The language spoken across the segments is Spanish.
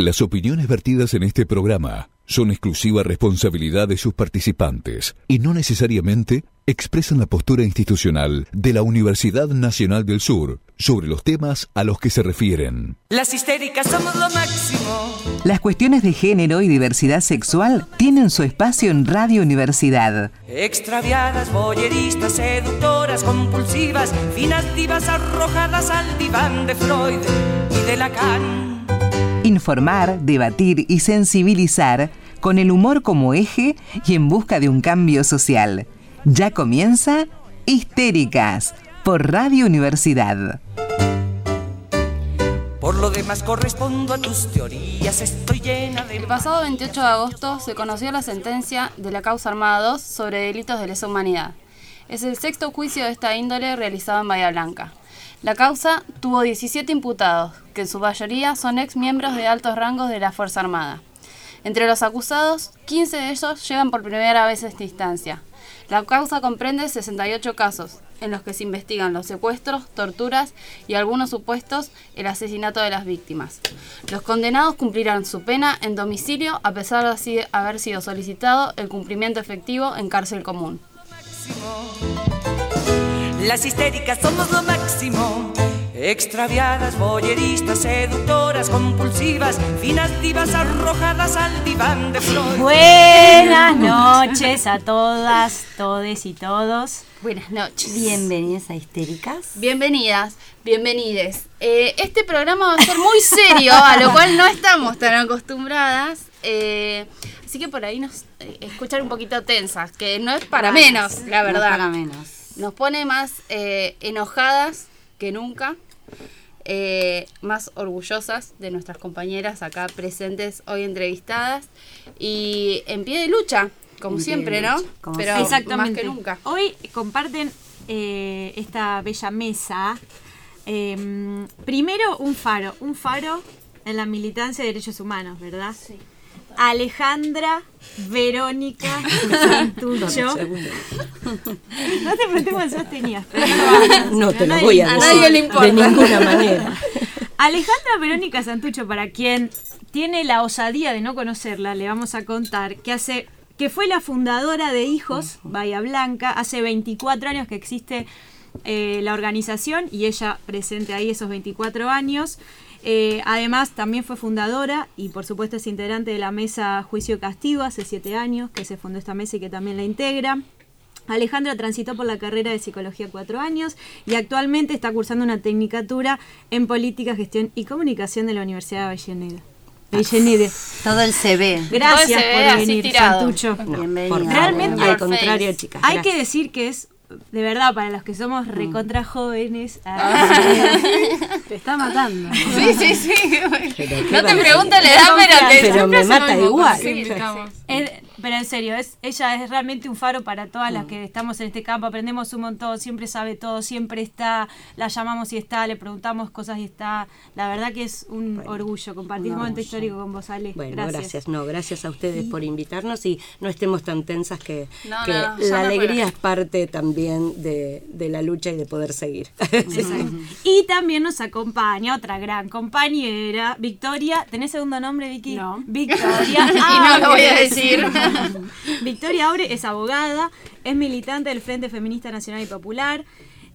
Las opiniones vertidas en este programa son exclusiva responsabilidad de sus participantes y no necesariamente expresan la postura institucional de la Universidad Nacional del Sur sobre los temas a los que se refieren. Las histéricas somos lo máximo. Las cuestiones de género y diversidad sexual tienen su espacio en Radio Universidad. Extraviadas, boyeristas, seductoras, compulsivas, finas divas arrojadas al diván de Freud y de Lacan. Informar, debatir y sensibilizar con el humor como eje y en busca de un cambio social. Ya comienza Histéricas por Radio Universidad. Por lo demás correspondo a tus teorías, estoy llena de... El pasado 28 de agosto se conoció la sentencia de la causa Armada 2 sobre delitos de lesa humanidad. Es el sexto juicio de esta índole realizado en Bahía Blanca. La causa tuvo 17 imputados, que en su mayoría son ex miembros de altos rangos de la Fuerza Armada. Entre los acusados, 15 de ellos llegan por primera vez a esta instancia. La causa comprende 68 casos, en los que se investigan los secuestros, torturas y algunos supuestos el asesinato de las víctimas. Los condenados cumplirán su pena en domicilio a pesar de haber sido solicitado el cumplimiento efectivo en cárcel común. Las histéricas somos lo máximo. Extraviadas, boyeristas, seductoras, compulsivas, finas divas arrojadas al diván de flores. Buenas noches a todas, todes y todos. Buenas noches. Bienvenidas a Histéricas. Bienvenidas, bienvenides. Eh, este programa va a ser muy serio, a lo cual no estamos tan acostumbradas. Eh, así que por ahí nos eh, escuchar un poquito tensas, que no es para menos, la verdad. No para menos. Nos pone más enojadas que nunca. más orgullosas de nuestras compañeras acá presentes hoy entrevistadas y en pie de lucha como siempre, ¿no? Pero Exactamente. más que nunca. Hoy comparten eh, esta bella mesa. Primero, un faro. Un faro en la militancia de derechos humanos, ¿verdad? Sí. Alejandra Verónica Santucho. no te pregunté cuántos tenías. no, te lo voy a, decir. A nadie le importa. De ninguna manera. Alejandra Verónica Santucho, para quien tiene la osadía de no conocerla, le vamos a contar que hace que fue la fundadora de Hijos, Bahía Blanca, hace 24 años que existe eh, la organización y ella presente ahí esos 24 años. Eh, además, también fue fundadora y por supuesto es integrante de la mesa Juicio y Castigo hace 7 años que se fundó esta mesa y que también la integra. Alejandra transitó por la carrera de psicología cuatro años y actualmente está cursando una tecnicatura en política, gestión y comunicación de la Universidad de Avellaneda. Todo el CV. Gracias por venir, Santucho. Realmente, al contrario, chicas. Hay que decir que es de verdad, para los que somos mm. recontra jóvenes, ah. te está matando. Sí, sí, sí. No te pregunto la edad, pero, pero me mata igual. Pero en serio, es, ella es realmente un faro para todas las mm. que estamos en este campo. Aprendemos un montón, siempre sabe todo, siempre está, la llamamos y está, le preguntamos cosas y está. La verdad que es un orgullo compartir un momento histórico con vos, Ale. Bueno, gracias. No, gracias a ustedes por invitarnos y no estemos tan tensas que, la alegría es parte también de, la lucha y de poder seguir. y también nos acompaña otra gran compañera, Victoria. ¿Tenés segundo nombre, Vicky? No. Victoria. y no lo voy a decir. Victoria Aure es abogada, es militante del Frente Feminista Nacional y Popular.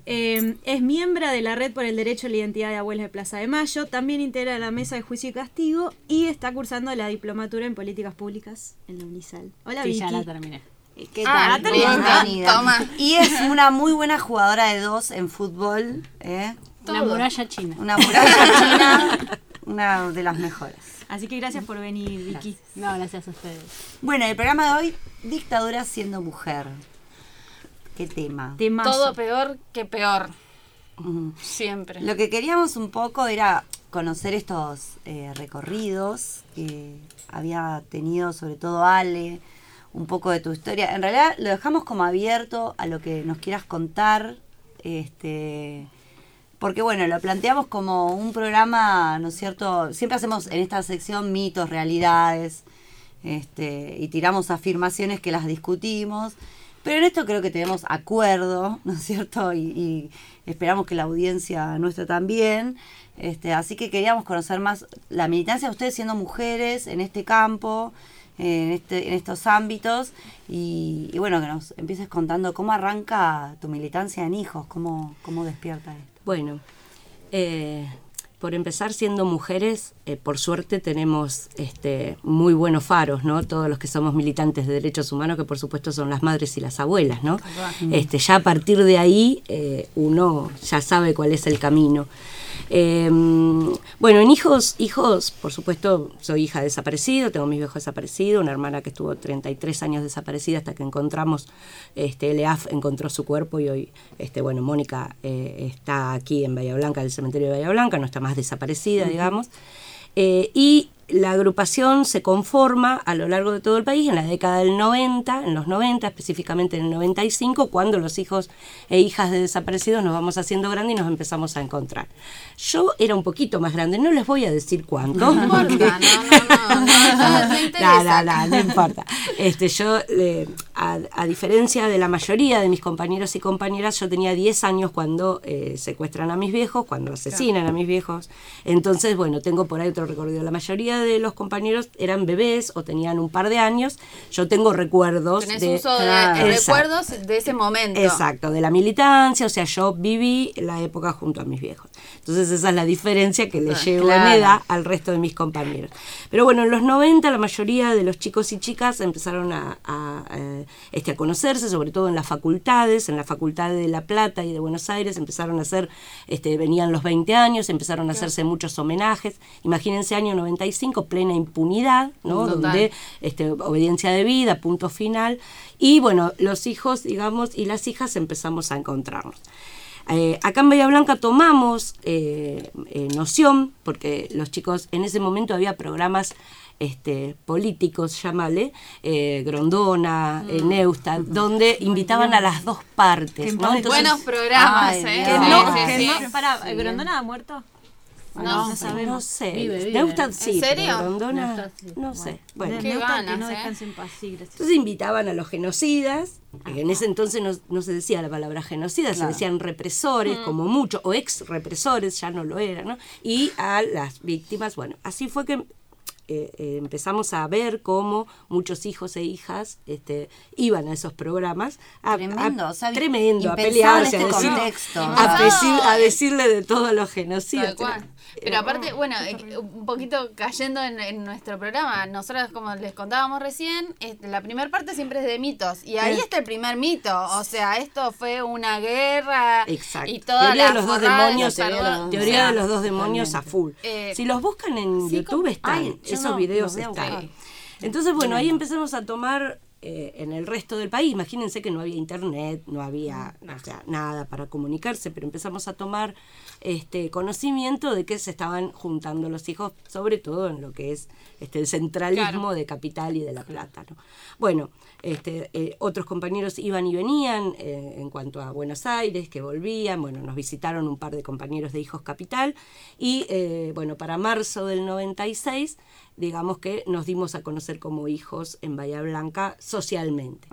Eh, es miembro de la Red por el Derecho a la Identidad de Abuelas de Plaza de Mayo, también integra la Mesa de Juicio y Castigo y está cursando la diplomatura en Políticas Públicas en la UNISAL. Hola, sí, ya la terminé. ¿Qué ah, tal? Y es una muy buena jugadora de dos en fútbol. ¿eh? Una muralla china. Una muralla china, una de las mejores. Así que gracias por venir, Vicky. No, gracias a ustedes. Bueno, el programa de hoy, dictadura siendo mujer. ¿Qué tema? Todo peor que peor. Siempre. Lo que queríamos un poco era conocer estos eh, recorridos que había tenido sobre todo Ale un poco de tu historia. En realidad lo dejamos como abierto a lo que nos quieras contar. Este, porque bueno, lo planteamos como un programa, ¿no es cierto? Siempre hacemos en esta sección mitos, realidades, este, y tiramos afirmaciones que las discutimos. Pero en esto creo que tenemos acuerdo, ¿no es cierto? Y, esperamos que la audiencia nuestra también. Este, así que queríamos conocer más la militancia de ustedes siendo mujeres en este campo, en, este, en estos ámbitos. Y, y bueno, que nos empieces contando cómo arranca tu militancia en hijos, cómo, cómo despierta esto. Bueno, eh, por empezar siendo mujeres, eh, por suerte tenemos este, muy buenos faros, ¿no? Todos los que somos militantes de derechos humanos, que por supuesto son las madres y las abuelas, ¿no? Este, ya a partir de ahí eh, uno ya sabe cuál es el camino. Eh, bueno, en hijos, hijos, por supuesto, soy hija de desaparecido, tengo mis viejos desaparecidos, una hermana que estuvo 33 años desaparecida hasta que encontramos, este, el EAF encontró su cuerpo y hoy, este, bueno, Mónica eh, está aquí en Bahía Blanca, del cementerio de Bahía Blanca, no está más desaparecida, digamos. Eh, y la agrupación se conforma a lo largo de todo el país en la década del 90, en los 90, específicamente en el 95, cuando los hijos e hijas de desaparecidos nos vamos haciendo grandes y nos empezamos a encontrar. Yo era un poquito más grande, no les voy a decir cuánto. No importa, porque- no, no, no, no, no, importa. Este, yo, eh, a, a diferencia de la mayoría de mis compañeros y compañeras, yo tenía 10 años cuando eh, secuestran a mis viejos, cuando asesinan a mis viejos. Entonces, bueno, tengo por ahí otro recorrido. La mayoría de los compañeros eran bebés o tenían un par de años. Yo tengo recuerdos Tenés de... uso de Claro. recuerdos de ese momento. Exacto, de la militancia, o sea, yo viví la época junto a mis viejos. Entonces esa es la diferencia que le Ah, llevo claro. en edad al resto de mis compañeros. Pero bueno, en los 90 la mayoría de los chicos y chicas empezaron a, a, eh, este, a conocerse, sobre todo en las facultades, en la Facultad de La Plata y de Buenos Aires, empezaron a hacer, este, venían los 20 años, empezaron a hacerse muchos homenajes. Imagínense año 95, plena impunidad, ¿no? Total. Donde este, obediencia de vida, punto final. Y bueno, los hijos, digamos, y las hijas empezamos a encontrarnos. Eh, acá en Bahía Blanca tomamos eh, eh, noción, porque los chicos, en ese momento había programas este, políticos, llámale, eh, Grondona, eh, Neustadt, donde invitaban a las dos partes. ¿no? Entonces- Buenos programas, Ay, ¿eh? No, sí, que sí. no- ¿Grondona ha muerto? No, no no sabemos. sé. Vive, vive. Neustadt sí, pero serio? No sé. Bueno, Qué Neustadt, ganas, que no eh. en paz, sí. Entonces invitaban a los genocidas, que en ese entonces no, no se decía la palabra genocida, se decían represores, como mucho, o ex represores, ya no lo eran, ¿no? Y a las víctimas, bueno, así fue que eh, eh, empezamos a ver cómo muchos hijos e hijas este, iban a esos programas. A, Tremendo, a- o sea, tremendo, a pelearse, este a, decir- contexto. a, decir- a decirle de todos los cual. Pero aparte, bueno, un poquito cayendo en, en nuestro programa, nosotros como les contábamos recién, este, la primera parte siempre es de mitos y ahí está el primer mito, o sea, esto fue una guerra Exacto. y toda teoría la de los dos demonios, teoría, perdón- teoría o sea, de los dos demonios a full. Eh, si los buscan en sí, YouTube están, esos no, videos están. Entonces, bueno, ahí empezamos a tomar eh, en el resto del país. Imagínense que no había internet, no había o sea, nada para comunicarse, pero empezamos a tomar este conocimiento de que se estaban juntando los hijos, sobre todo en lo que es este el centralismo Claro. de Capital y de La Plata. ¿no? Bueno, este, eh, otros compañeros iban y venían eh, en cuanto a Buenos Aires, que volvían, bueno, nos visitaron un par de compañeros de Hijos Capital y eh, bueno, para marzo del 96, digamos que nos dimos a conocer como hijos en Bahía Blanca socialmente.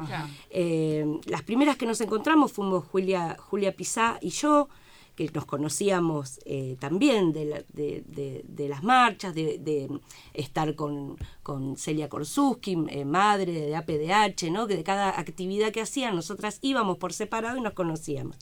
Las primeras que nos encontramos fuimos Julia, Julia Pizá y yo, que nos conocíamos eh, también de, la- de- de- de las marchas, de, de estar con, con Celia Korsuski, eh, madre de APDH, ¿no? que de cada actividad que hacían nosotras íbamos por separado y nos conocíamos.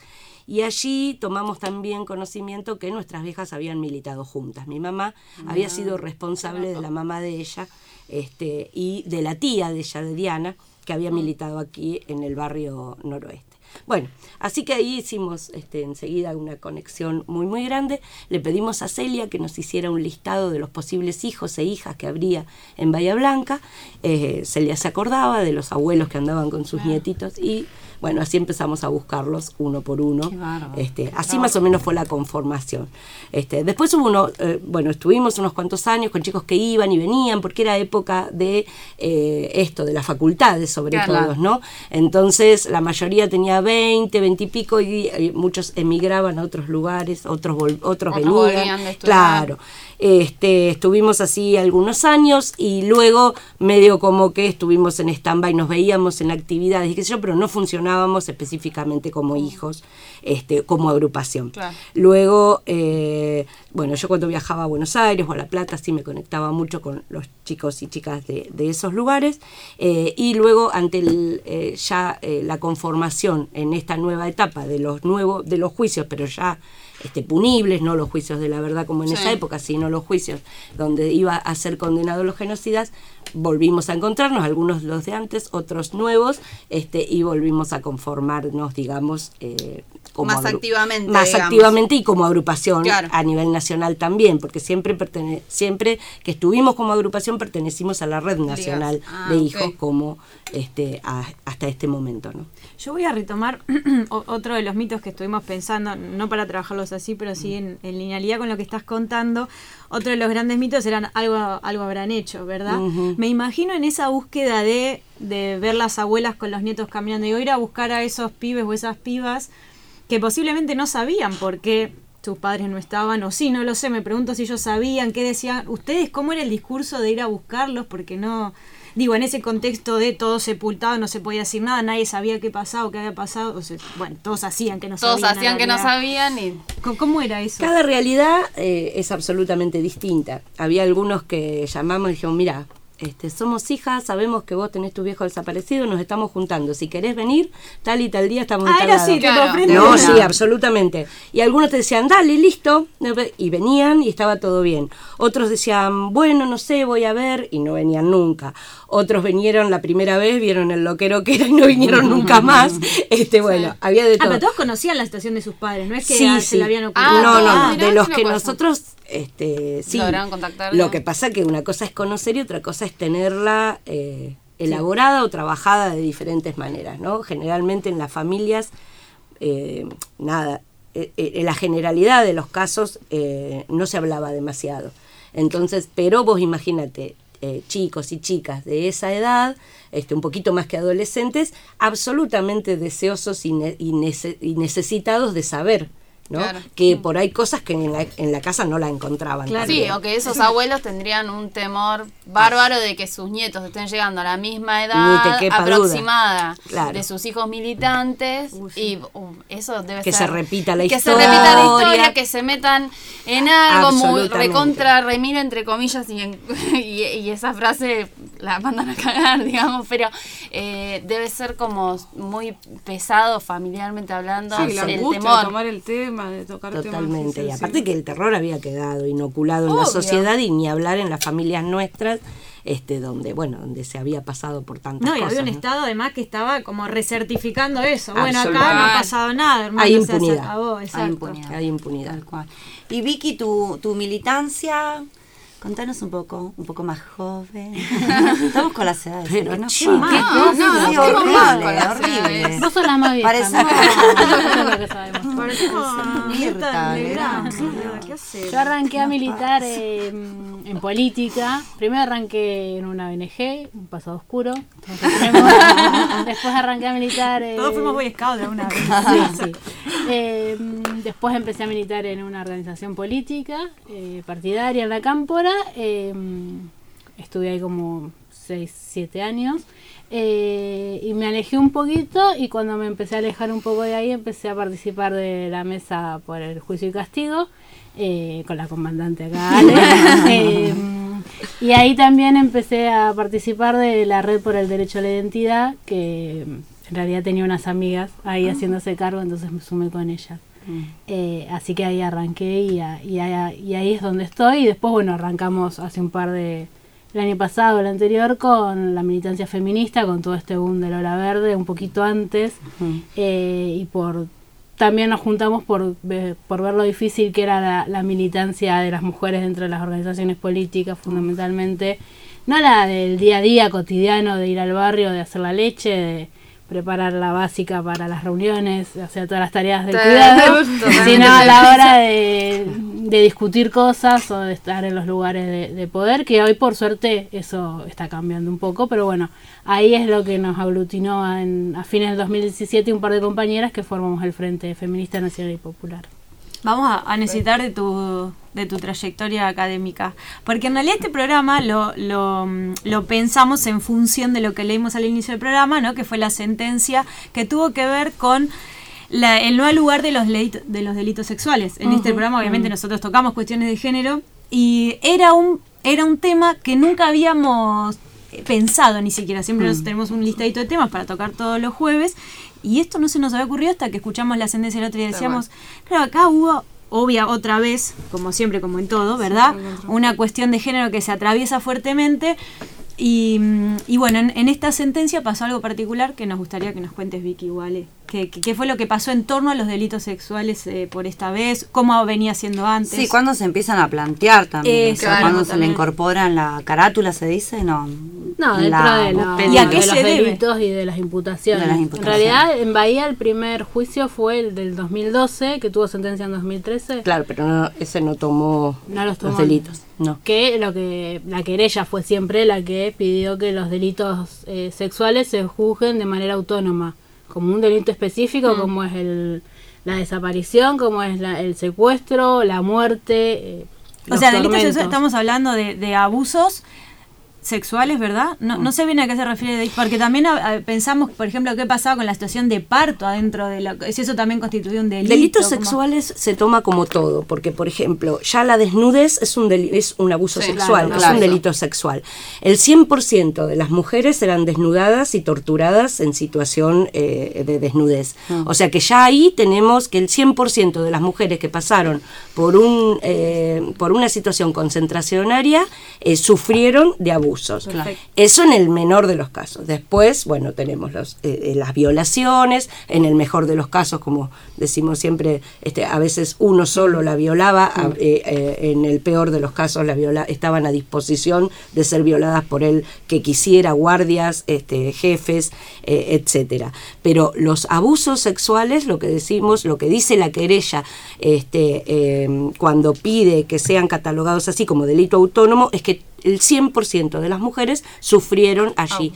Y allí tomamos también conocimiento que nuestras viejas habían militado juntas. Mi mamá había sido responsable de la mamá de ella este, y de la tía de ella, de Diana, que había militado aquí en el barrio noroeste. Bueno, así que ahí hicimos este, enseguida una conexión muy, muy grande. Le pedimos a Celia que nos hiciera un listado de los posibles hijos e hijas que habría en Bahía Blanca. Eh, Celia se acordaba de los abuelos que andaban con sus nietitos y bueno, así empezamos a buscarlos uno por uno. Qué. Este, así más o menos fue la conformación. Este, después hubo uno, eh, bueno, estuvimos unos cuantos años con chicos que iban y venían, porque era época de eh, esto, de las facultades sobre Claro. todo, ¿no? Entonces la mayoría tenía había 20, 20 y pico y, y muchos emigraban a otros lugares, otros vol- otros, Otros venían. de. Claro. Este, estuvimos así algunos años y luego medio como que estuvimos en stand-by, nos veíamos en actividades y qué sé yo, pero no funcionábamos específicamente como hijos, este, como agrupación. Claro. Luego, eh, bueno, yo cuando viajaba a Buenos Aires o a La Plata sí me conectaba mucho con los chicos y chicas de, de esos lugares. eh, y luego, ante el, eh, ya la conformación en esta nueva etapa de los nuevos, de los juicios, pero ya este, punibles, no los juicios de la verdad como en Sí. esa época, sino los juicios donde iba a ser condenados los genocidas, volvimos a encontrarnos, algunos los de antes, otros nuevos, este, y volvimos a conformarnos, digamos, eh, como Más activamente, Más digamos. activamente y como agrupación Claro. a nivel nacional también, porque siempre pertene siempre que estuvimos como agrupación pertenecimos a la red nacional Ah, de hijos como este a- hasta este momento, ¿no? Yo voy a retomar otro de los mitos que estuvimos pensando, no para trabajarlos así, pero sí en, en linealidad con lo que estás contando. Otro de los grandes mitos eran algo, algo habrán hecho, ¿verdad? Me imagino en esa búsqueda de, de ver las abuelas con los nietos caminando y ir a buscar a esos pibes o esas pibas que posiblemente no sabían por qué sus padres no estaban, o sí, no lo sé, me pregunto si ellos sabían, qué decían, ustedes, cómo era el discurso de ir a buscarlos, porque no, digo, en ese contexto de todo sepultado, no se podía decir nada, nadie sabía qué pasaba o qué había pasado, o sea, bueno, todos hacían que no Todos sabían. en hacían que no sabían y ¿Cómo- ¿Cómo era eso? Cada realidad eh, es absolutamente distinta. Había algunos que llamamos y dijeron, mira, este, somos hijas, sabemos que vos tenés tu viejo desaparecido, nos estamos juntando. Si querés venir, tal y tal día estamos Ah, tal era lado". así, te Claro. No, sí, absolutamente. Y algunos te decían, dale, listo. Y venían y estaba todo bien. Otros decían, bueno, no sé, voy a ver. Y no venían nunca. Otros vinieron la primera vez, vieron el loquero que era y no vinieron nunca más. Este, bueno, había de Ah, todo. pero todos conocían la situación de sus padres, no es que Sí, ah, sí. se la habían Ah, ocultado. no, no, todos, no, mirá, de los que nosotros, este, sí. Lograron. Lo que pasa que una cosa es conocer y otra cosa es tenerla eh, elaborada o trabajada de diferentes maneras, ¿no? Generalmente en las familias, eh, nada, eh, en la generalidad de los casos no se hablaba demasiado. Entonces, pero vos imagínate, eh, chicos y chicas de esa edad, este, un poquito más que adolescentes, absolutamente deseosos y, ne- y nece- y necesitados de saber, ¿no? Claro. Que por ahí cosas que en la, en la casa no la encontraban. Claro. Sí, o que esos abuelos tendrían un temor bárbaro de que sus nietos estén llegando a la misma edad aproximada Claro. de sus hijos militantes y uh, eso debe Que ser se repita la que se historia. repita la historia, que se metan en algo muy recontra remira entre comillas y, en- y, y esa frase la mandan a cagar, digamos, pero eh, debe ser como muy pesado familiarmente hablando Sí, la el angustia temor. tomar el tema, de tocar temas. Totalmente. sí, y aparte sí. que el terror había quedado inoculado en la sociedad y ni hablar en las familias nuestras, este, donde, bueno, donde se había pasado por tantas No, y cosas. había un ¿no? estado además que estaba como recertificando eso. Bueno, acá no ha pasado nada, hermano. Hay sea, se impunidad. acabó, Hay exacto. impunidad. Hay impunidad. Tal cual. Y Vicky, tu, tu militancia, contanos un poco, un poco más joven. Estamos con las edades. Pero no. ¿qué no, cosa? sí, ¿Cómo horrible, más con las horrible. Vos sos la más vieja. Parecemos- Eso es lo que sabemos. Parecemos Mirta. Yo arranqué a militar eh, en política. Primero arranqué en una ONG, un pasado oscuro. Después arranqué a militar. eh, Todos fuimos Boy Scout de una vez. Sí, sí. Eh, después empecé a militar en una organización política, eh, partidaria en la Cámpora. Eh, estuve ahí como 6, 7 años. eh, y me alejé un poquito y cuando me empecé a alejar un poco de ahí empecé a participar de la mesa por el juicio y castigo eh, con la comandante acá. Ale. Eh, y ahí también empecé a participar de la red por el derecho a la identidad, que en realidad tenía unas amigas ahí haciéndose cargo, entonces me sumé con ellas. Eh, así que ahí arranqué y, a- y a- y ahí es donde estoy. Y después, bueno, arrancamos hace un par de... El año pasado, el anterior, con la militancia feminista, con todo este boom de Lola Verde, un poquito antes. Eh, y por también nos juntamos por, por ver lo difícil que era la, la militancia de las mujeres dentro de las organizaciones políticas, fundamentalmente. No la del día a día cotidiano de ir al barrio, de hacer la leche, de preparar la básica para las reuniones, de hacer todas las tareas del cuidado, sino a la hora de, de discutir cosas o de estar en los lugares de, de poder, que hoy por suerte eso está cambiando un poco, pero bueno, ahí es lo que nos aglutinó a, en- a fines del 2017 un par de compañeras que formamos el Frente Feminista Nacional y Popular. Vamos a, a necesitar de tu, de tu trayectoria académica. Porque en realidad este programa lo, lo, mm, lo pensamos en función de lo que leímos al inicio del programa, ¿no? que fue la sentencia que tuvo que ver con la- el no lugar de los, de los delitos sexuales. En este programa obviamente nosotros tocamos cuestiones de género y era un, era un tema que nunca habíamos eh, pensado ni siquiera. Siempre nos- tenemos un listadito de temas para tocar todos los jueves y esto no se nos había ocurrido hasta que escuchamos la sentencia el otro día y decíamos, claro, acá hubo, obvia, otra vez, como siempre, como en todo, ¿verdad? Una cuestión de género que se atraviesa fuertemente. Y, y bueno, en, en esta sentencia pasó algo particular que nos gustaría que nos cuentes, Vicky, igual. ¿Qué, qué- qué fue lo que pasó en torno a los delitos sexuales eh, por esta vez? ¿Cómo venía siendo antes? Sí, cuando se empiezan a plantear también. Eh, o sea, claro, cuando se le también. incorpora en la carátula, se dice, no. No, en dentro la de, la- búsqueda. ¿Y a de qué los se debe? delitos y de las imputaciones. De las En imputaciones. realidad, en Bahía el primer juicio fue el del 2012, que tuvo sentencia en 2013. Claro, pero no- ese no tomó No los tomó. delitos. No. que lo que la querella fue siempre la que pidió que los delitos eh, sexuales se juzguen de manera autónoma, como un delito específico, Mm. como es el, la desaparición, como es la- el secuestro, la muerte. eh, O sea, delitos sexuales, estamos hablando de, de abusos sexuales, ¿verdad? No, no sé bien a qué se refiere, porque también a- a- pensamos, por ejemplo, qué pasaba con la situación de parto adentro de la... Si eso también constituye un delito. Delitos como- sexuales se toma como todo, porque por ejemplo, ya la desnudez es un, deli- es un abuso Sí, sexual, claro, es claro. un delito sexual. El 100% de las mujeres eran desnudadas y torturadas en situación eh, de desnudez. O sea que ya ahí tenemos que el 100% de las mujeres que pasaron por, un, eh, por una situación concentracionaria eh, sufrieron de abusos. Eso en el menor de los casos. Después, bueno, tenemos los, eh, eh, las violaciones, en el mejor de los casos, como decimos siempre, este, a veces uno solo la violaba, a- eh, eh, en el peor de los casos la viola, estaban a disposición de ser violadas por el que quisiera, guardias, este, jefes, etcétera. Pero los abusos sexuales, lo que decimos, lo que dice la querella este, eh, cuando pide que sean catalogados así como delito autónomo, es que el 100% de las mujeres sufrieron allí.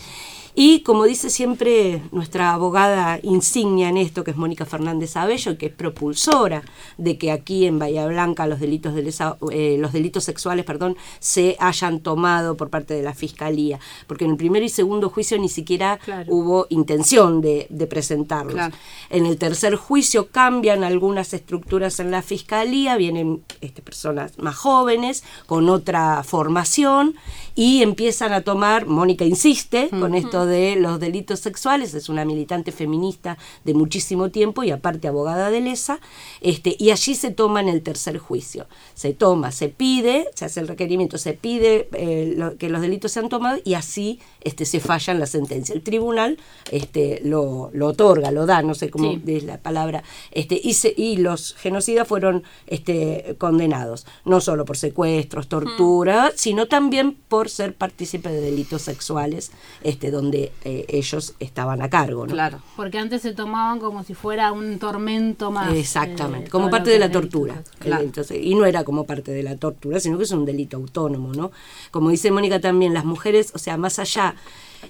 Y como dice siempre nuestra abogada insignia en esto, que es Mónica Fernández Abello, que es propulsora de que aquí en Bahía Blanca los delitos, de lesa- eh, los delitos sexuales perdón, se hayan tomado por parte de la Fiscalía, porque en el primer y segundo juicio ni siquiera Claro. hubo intención de, de presentarlos. Claro. En el tercer juicio cambian algunas estructuras en la Fiscalía, vienen este, personas más jóvenes, con otra formación, y empiezan a tomar, Mónica insiste con esto de los delitos sexuales, es una militante feminista de muchísimo tiempo y aparte abogada de LESA, este, y allí se toma en el tercer juicio. Se toma, se pide, se hace el requerimiento, se pide eh, lo- que los delitos sean tomados y así este, se falla en la sentencia. El tribunal este, lo, lo otorga, lo da, no sé cómo Sí. es la palabra, este, y, se- y los genocidas fueron este, condenados, no solo por secuestros, tortura, sino también por ser partícipes de delitos sexuales este, donde eh, ellos estaban a cargo. ¿no? Claro. Porque antes se tomaban como si fuera un tormento más. Exactamente, eh, como todo parte de la tortura. Claro. Entonces, y no era como parte de la tortura, sino que es un delito autónomo, ¿no? Como dice Mónica también, las mujeres, o sea, más allá,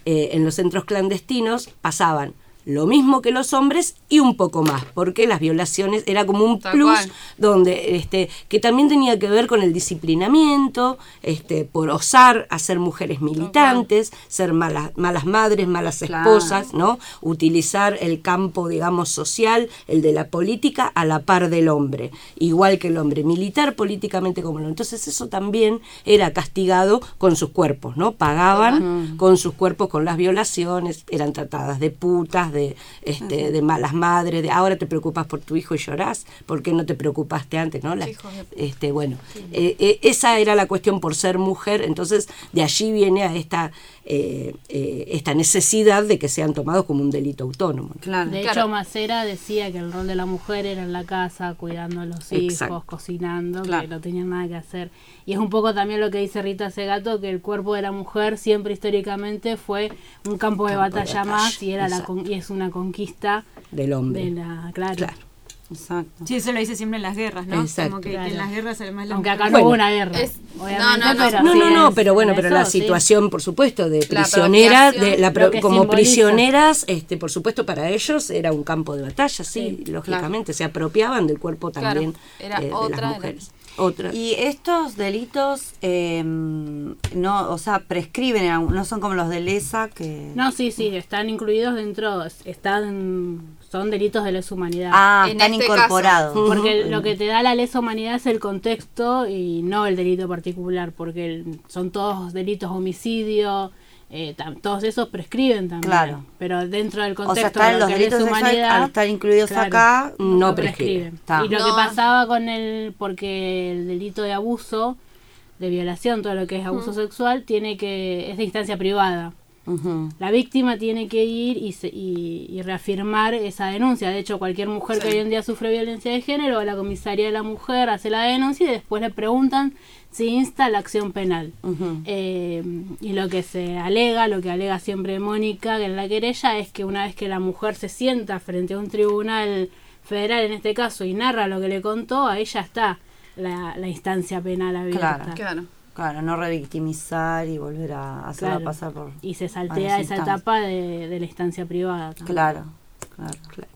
eh, en los centros clandestinos pasaban lo mismo que los hombres y un poco más, porque las violaciones era como un Tal plus cual. donde este que también tenía que ver con el disciplinamiento, este por osar a ser mujeres militantes, ser malas malas madres, malas Claro. esposas, ¿no? Utilizar el campo, digamos, social, el de la política, a la par del hombre, igual que el hombre, militar políticamente como hombre. Entonces eso también era castigado con sus cuerpos, ¿no? Pagaban con sus cuerpos, con las violaciones, eran tratadas de putas, de, este, de malas madres, de ahora te preocupas por tu hijo y llorás, ¿por qué no te preocupaste antes, no? La- este, bueno, eh, eh, esa era la cuestión por ser mujer, entonces de allí viene a esta eh, eh, esta necesidad de que sean tomados como un delito autónomo. Claro. De Claro. hecho, Macera decía que el rol de la mujer era en la casa, cuidando a los hijos, Exacto. cocinando, Claro. que no tenían nada que hacer. Y es un poco también lo que dice Rita Segato, que el cuerpo de la mujer siempre históricamente fue un campo de Campo de batalla batalla, más y, era la con- y es una conquista Del hombre. de la... Claro. Exacto. Sí, eso lo dice siempre en las guerras, ¿no? Exacto. Como que, en las guerras además las Aunque acá no hubo una guerra. Es- no, no, no. pero No, sí no, no, pero bueno, en pero eso, la sí. situación, por supuesto, de prisionera, de la como simboliza. prisioneras, este, por supuesto, para ellos era un campo de batalla, sí, Sí, lógicamente, se apropiaban del cuerpo Claro, también era eh, de otra, las era- mujeres. Otra. Y estos delitos eh, no, o sea, prescriben, no son como los de lesa que... No, sí, sí, están incluidos dentro, están, son delitos de lesa humanidad. Ah, En están este incorporados. Porque lo que te da la lesa humanidad es el contexto y no el delito particular, porque el- son todos delitos homicidio, eh, tam- todos esos prescriben también. Claro. Pero dentro del O sea, contexto de lo los que delitos humanidad, al estar incluidos claro, acá, no prescriben. Y lo No. que pasaba con el, porque el delito de abuso, de violación, todo lo que es abuso sexual, tiene que, es de instancia privada. La víctima tiene que ir y, se- y- y reafirmar esa denuncia. De hecho, cualquier mujer que hoy en día sufre violencia de género, a la comisaría de la mujer, hace la denuncia y después le preguntan si insta la acción penal. Eh, y lo que se alega, lo que alega siempre Mónica en la querella, es que una vez que la mujer se sienta frente a un tribunal federal, en este caso, y narra lo que le contó, ahí ya está la, la instancia penal abierta. Claro. Claro. Claro, no revictimizar y volver a hacerla Claro. pasar por... Y se saltea esa etapa de, de la instancia privada. también. Claro, claro, claro.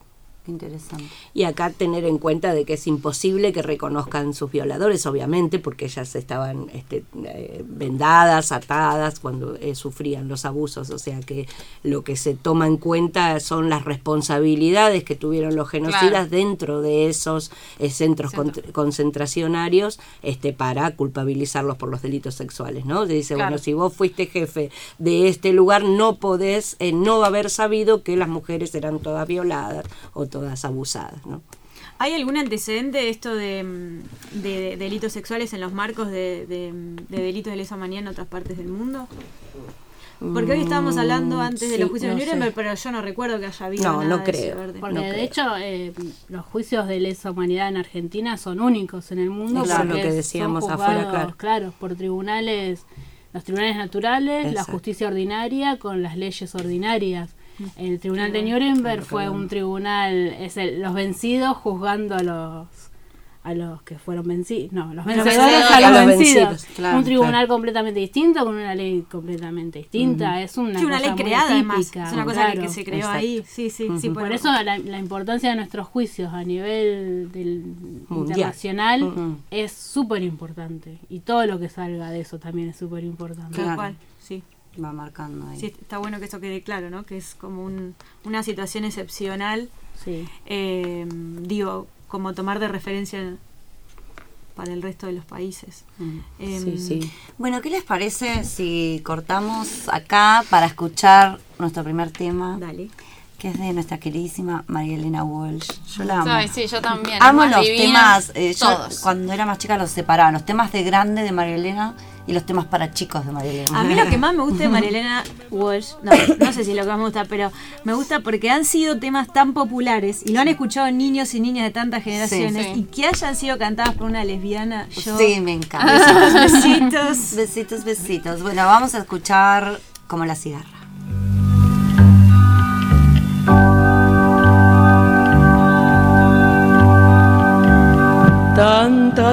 Interesante. Y acá tener en cuenta de que es imposible que reconozcan sus violadores, obviamente, porque ellas estaban este, eh, vendadas, atadas cuando eh, sufrían los abusos. O sea que lo que se toma en cuenta son las responsabilidades que tuvieron los genocidas Claro. dentro de esos eh, centros con- Centro. concentracionarios este, para culpabilizarlos por los delitos sexuales. ¿no? Se dice, Claro. bueno, si vos fuiste jefe de este lugar, no podés eh, no haber sabido que las mujeres eran todas violadas o todas abusadas. ¿no? ¿Hay algún antecedente de esto de, mm, de- de delitos sexuales en los marcos de, de- de delitos de lesa humanidad en otras partes del mundo? Porque hoy estábamos hablando antes de los juicios no de sé. Nuremberg, pero yo no recuerdo que haya habido No, nada no de creo. ese orden. Porque No de creo. hecho eh, los juicios de lesa humanidad en Argentina son únicos en el mundo. Es lo que son decíamos juzgados, afuera, claro. por tribunales, los tribunales naturales, la justicia ordinaria con las leyes ordinarias. El tribunal de Nuremberg fue un tribunal, es el- los vencidos juzgando a los a los que fueron vencidos, no, los vencedores vencedores. a los, A los vencidos. vencidos, claro, un tribunal claro. completamente distinto con una ley completamente distinta, es una, Sí, una cosa ley muy creada además. típica, Es una cosa que- claro. que se creó Exacto. ahí. Sí, sí, sí. Por eso la, la importancia de nuestros juicios a nivel del internacional es súper importante. Y todo lo que salga de eso también es súper importante. Tal Claro. cual, sí. Va marcando ahí. Sí, está bueno que eso quede claro, ¿no? Que es como un- una situación excepcional, Sí. eh, digo, como tomar de referencia para el resto de los países. Mm. Em, Sí, sí. Bueno, ¿qué les parece si cortamos acá para escuchar nuestro primer tema? Dale. Que es de nuestra queridísima María Elena Walsh. Yo la amo. Sí, yo también. Amo los divina. temas, eh, yo Todos. cuando era más chica los separaba, los temas de grande de María Elena y los temas para chicos de María Elena. A mí lo que más me gusta de Marielena Walsh, no, no sé si es lo que más me gusta, pero me gusta porque han sido temas tan populares y lo han escuchado niños y niñas de tantas generaciones sí. y que hayan sido cantadas por una lesbiana. Yo, Sí, me encanta. Besitos. Besitos, besitos. Bueno, vamos a escuchar como la cigarra.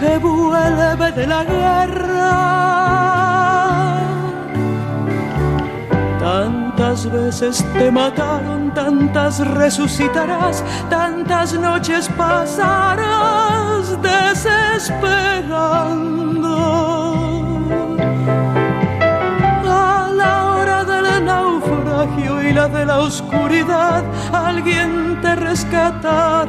que vuelve de la guerra. Tantas veces te mataron, tantas resucitarás, tantas noches pasarás desesperando. A la hora del naufragio y la de la oscuridad, alguien te rescatará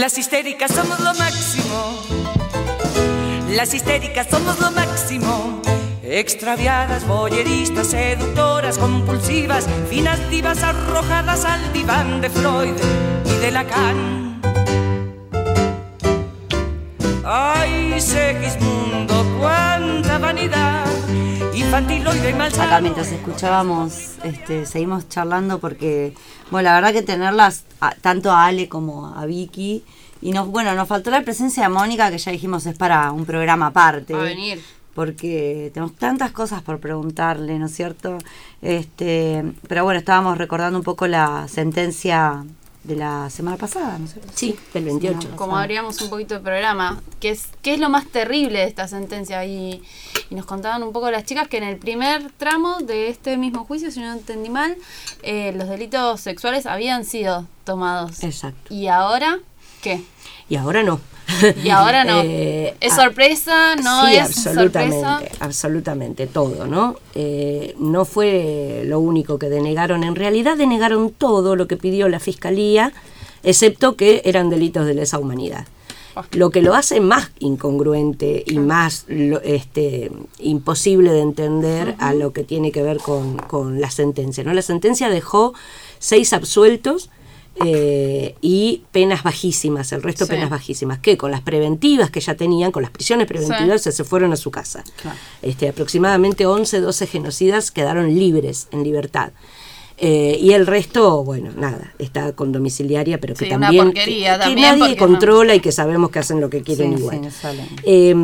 Las histéricas somos lo máximo. Las histéricas somos lo máximo. Extraviadas, boyeristas, seductoras, compulsivas, finas divas arrojadas al diván de Freud y de Lacan. Ay, Segismundo, Acá mientras escuchábamos, este, seguimos charlando porque, bueno, la verdad que tenerlas a- tanto a Ale como a Vicky. Y nos, bueno, nos faltó la presencia de Mónica, que ya dijimos es para un programa aparte. Va a venir. Porque tenemos tantas cosas por preguntarle, ¿no es cierto? Este, pero bueno, estábamos recordando un poco la sentencia de la semana pasada, ¿no es cierto? Sí, del 28. como abríamos un poquito el programa, ¿qué es, qué es lo más terrible de esta sentencia? Y, y nos contaban un poco las chicas que en el primer tramo de este mismo juicio, si no entendí mal, eh, los delitos sexuales habían sido tomados. Exacto. ¿Y ahora qué? Y ahora no. Y ahora no. Eh, ¿Es ah, sorpresa? ¿No sí, es absolutamente, sorpresa? absolutamente todo, ¿no? Eh, no fue lo único que denegaron, en realidad denegaron todo lo que pidió la fiscalía, excepto que eran delitos de lesa humanidad. Ah. Lo que lo hace más incongruente y más lo- este, imposible de entender a lo que tiene que ver con, con la sentencia. ¿no? La sentencia dejó seis absueltos eh, y penas bajísimas, el resto Sí. penas bajísimas, que con las preventivas que ya tenían, con las prisiones preventivas, se, se fueron a su casa. Este, aproximadamente 11, 12 genocidas quedaron libres, en libertad. Eh, y el resto, bueno, nada, está con domiciliaria, pero que Sí, una también, porquería que, que también, nadie porque no- controla y que sabemos que hacen lo que quieren Sí, igual. sí. Eh,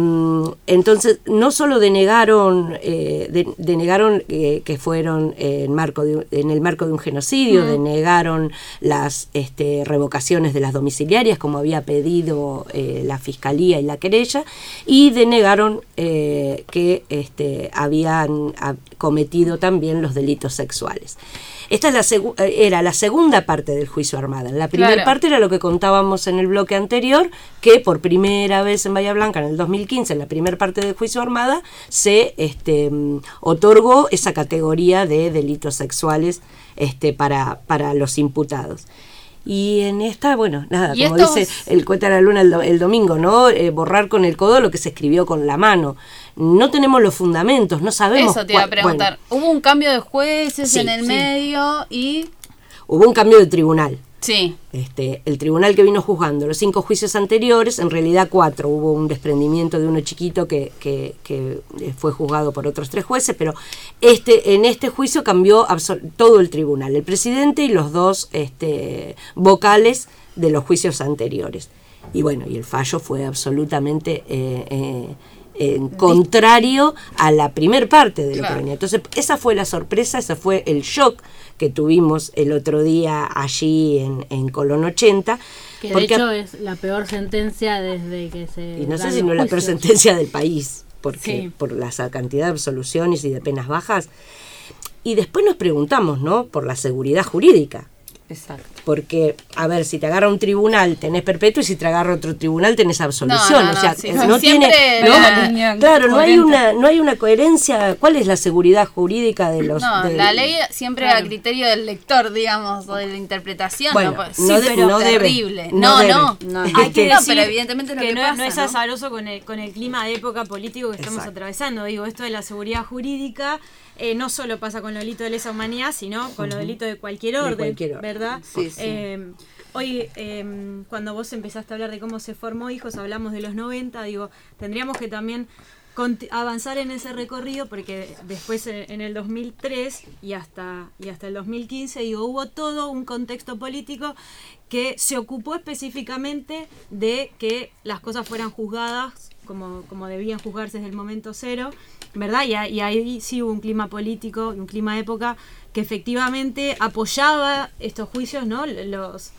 entonces, no solo denegaron, eh, de- denegaron eh, que fueron en, marco de en el marco de un genocidio, denegaron las este, revocaciones de las domiciliarias, como había pedido la fiscalía y la querella, y denegaron que este, habían cometido también los delitos sexuales. Esta es la segu- eh, era la segunda parte del juicio armada. La primera Claro. parte era lo que contábamos en el bloque anterior, que por primera vez en Bahía Blanca, en el 2015, en la primera parte del juicio armada, se este, mm, otorgó esa categoría de delitos sexuales este, para, para los imputados. Y en esta, bueno, nada, como estos- dice el cuenta la luna el, do- el domingo, ¿no? Eh, borrar con el codo lo que se escribió con la mano. No tenemos los fundamentos, no sabemos. Eso te iba a preguntar. bueno, Hubo un cambio de jueces Sí, en el sí. medio y... hubo un cambio de tribunal. Sí, Este, el tribunal que vino juzgando los cinco juicios anteriores, en realidad cuatro, hubo un desprendimiento de uno chiquito que, que- que, eh, fue juzgado por otros tres jueces, pero este, en este juicio cambió todo el tribunal, el presidente y los dos este, vocales de los juicios anteriores. Y bueno, y el fallo fue absolutamente eh, eh, en contrario a la primer parte de lo Claro. que venía. Entonces, esa fue la sorpresa, ese fue el shock que tuvimos el otro día allí en, en Colón 80. Que de porque- hecho es la peor sentencia desde que se. y no sé si no es la peor sentencia del país, porque Sí. por la cantidad de absoluciones y de penas bajas. Y después nos preguntamos, ¿no? Por la seguridad jurídica. Exacto. Porque, a ver, si te agarra un tribunal tenés perpetuo y si te agarra otro tribunal tenés absolución. No, no, o sea, no, sí, no siempre tiene. la no, línea claro, no hay una, no hay una coherencia. ¿Cuál es la seguridad jurídica de los No, de- la ley siempre Claro. a criterio del lector, digamos, o de la interpretación. Bueno, no, no sí, de- pero no debe, terrible. no No, debe. no. No, Hay que No, decir pero evidentemente lo que, que no, pasa, no es ¿no? azaroso con el, con el clima de época político que estamos Exacto. atravesando. Digo, esto de la seguridad jurídica eh, no solo pasa con los delitos de lesa humanidad, sino con los delitos de cualquier De orden, cualquier orden. ¿verdad? Sí, sí. Eh, hoy, eh, cuando vos empezaste a hablar de cómo se formó Hijos, hablamos de los 90, digo, tendríamos que también avanzar en ese recorrido porque después en, en el 2003 y hasta, y hasta el 2015, digo, hubo todo un contexto político que se ocupó específicamente de que las cosas fueran juzgadas como, como debían juzgarse desde el momento cero, ¿verdad? Y, a- y ahí sí hubo un clima político y un clima de época que efectivamente apoyaba estos juicios, ¿no? Los,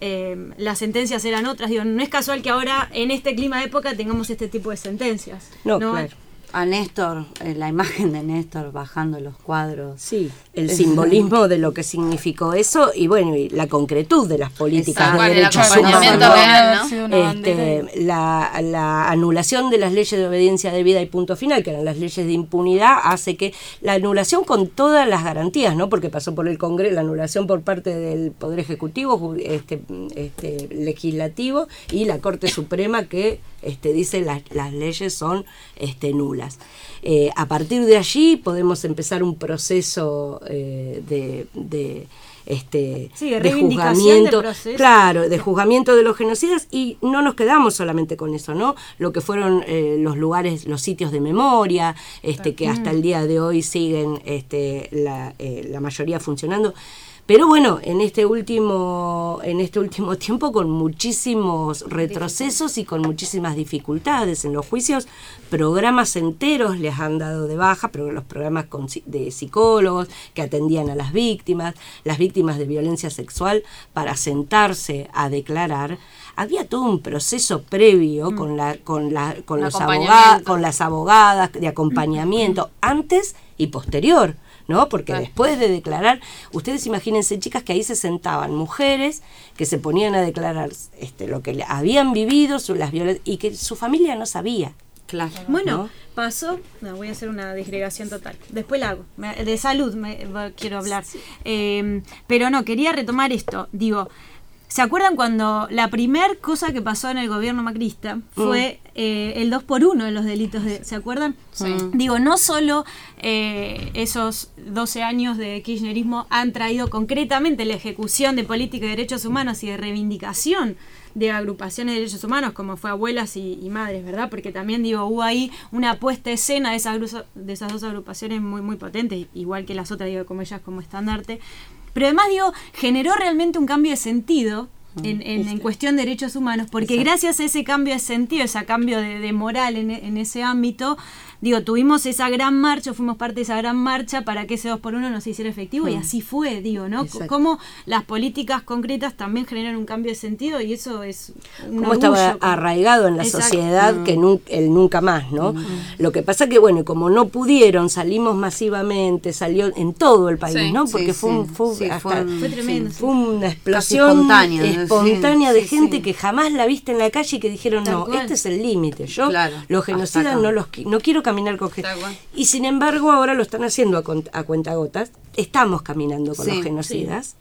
eh, las sentencias eran otras. Digo, no es casual que ahora en este clima de época tengamos este tipo de sentencias. No, claro. A Néstor, eh, la imagen de Néstor bajando los cuadros. Sí, el simbolismo de lo que significó eso y bueno, y la concretud de las políticas Exacto, de derechos humanos. real, ¿no? Este, la, la anulación de las leyes de obediencia debida y punto final, que eran las leyes de impunidad, hace que la anulación con todas las garantías, ¿no? Porque pasó por el Congreso, la anulación por parte del Poder Ejecutivo, este, este, legislativo y la Corte Suprema que este, dice las, las leyes son este, nulas. Eh, a partir de allí podemos empezar un proceso eh, de, de, este, Sí, de reivindicación de. Claro, de juzgamiento de los genocidas y no nos quedamos solamente con eso, ¿no? Lo que fueron eh, los lugares, los sitios de memoria, este, que hasta el día de hoy siguen este, la, eh, la mayoría funcionando. Pero bueno, en este último, en este último tiempo con muchísimos retrocesos y con muchísimas dificultades en los juicios, programas enteros les han dado de baja, pero los programas con de psicólogos que atendían a las víctimas, las víctimas de violencia sexual, para sentarse a declarar. Había todo un proceso previo con la, con la, con los abogados, con las abogadas de acompañamiento antes y posterior, ¿no? Porque Claro. después de declarar, ustedes imagínense chicas que ahí se sentaban mujeres que se ponían a declarar este, lo que le- habían vivido, su, las violen- y que su familia no sabía. Claro. Bueno, ¿no? pasó, no, voy a hacer una disgregación total. Después la hago. De salud me, quiero hablar. Eh, pero no, quería retomar esto. Digo, ¿se acuerdan cuando la primer cosa que pasó en el gobierno macrista fue eh, el 2 por 1 de los delitos de... ¿Se acuerdan? Digo, no solo eh, esos 12 años de kirchnerismo han traído concretamente la ejecución de política de derechos humanos y de reivindicación de agrupaciones de derechos humanos, como fue abuelas y, y madres, ¿verdad? Porque también, digo, hubo ahí una puesta a escena de, esas de esas dos agrupaciones muy, muy potentes, igual que las otras, digo, como ellas como estandarte. Pero además, digo, generó realmente un cambio de sentido en, en- en cuestión de derechos humanos, porque gracias a ese cambio de sentido, ese cambio de, de moral en, en ese ámbito, digo, tuvimos esa gran marcha, fuimos parte de esa gran marcha para que ese 2 por 1 no se hiciera efectivo y así fue, digo, ¿no? Exacto. Cómo las políticas concretas también generan un cambio de sentido y eso es un Cómo estaba arraigado en la Exacto. sociedad que nun- el nunca más, ¿no? Lo que pasa que, bueno, como no pudieron, salimos masivamente, salió en todo el país, Sí. ¿no? Porque Sí, fue, un- fue, sí, hasta- fue un- Fue tremendo. Fue una explosión espontánea, ¿no? espontánea Sí, de sí, gente sí. que jamás la viste en la calle y que dijeron, Tal no, cual. este es el límite. Yo Claro, los genocidas no los no quiero caminar con Tal gente. cual. Y sin embargo ahora lo están haciendo a, a cuentagotas. Estamos caminando con Sí, los genocidas.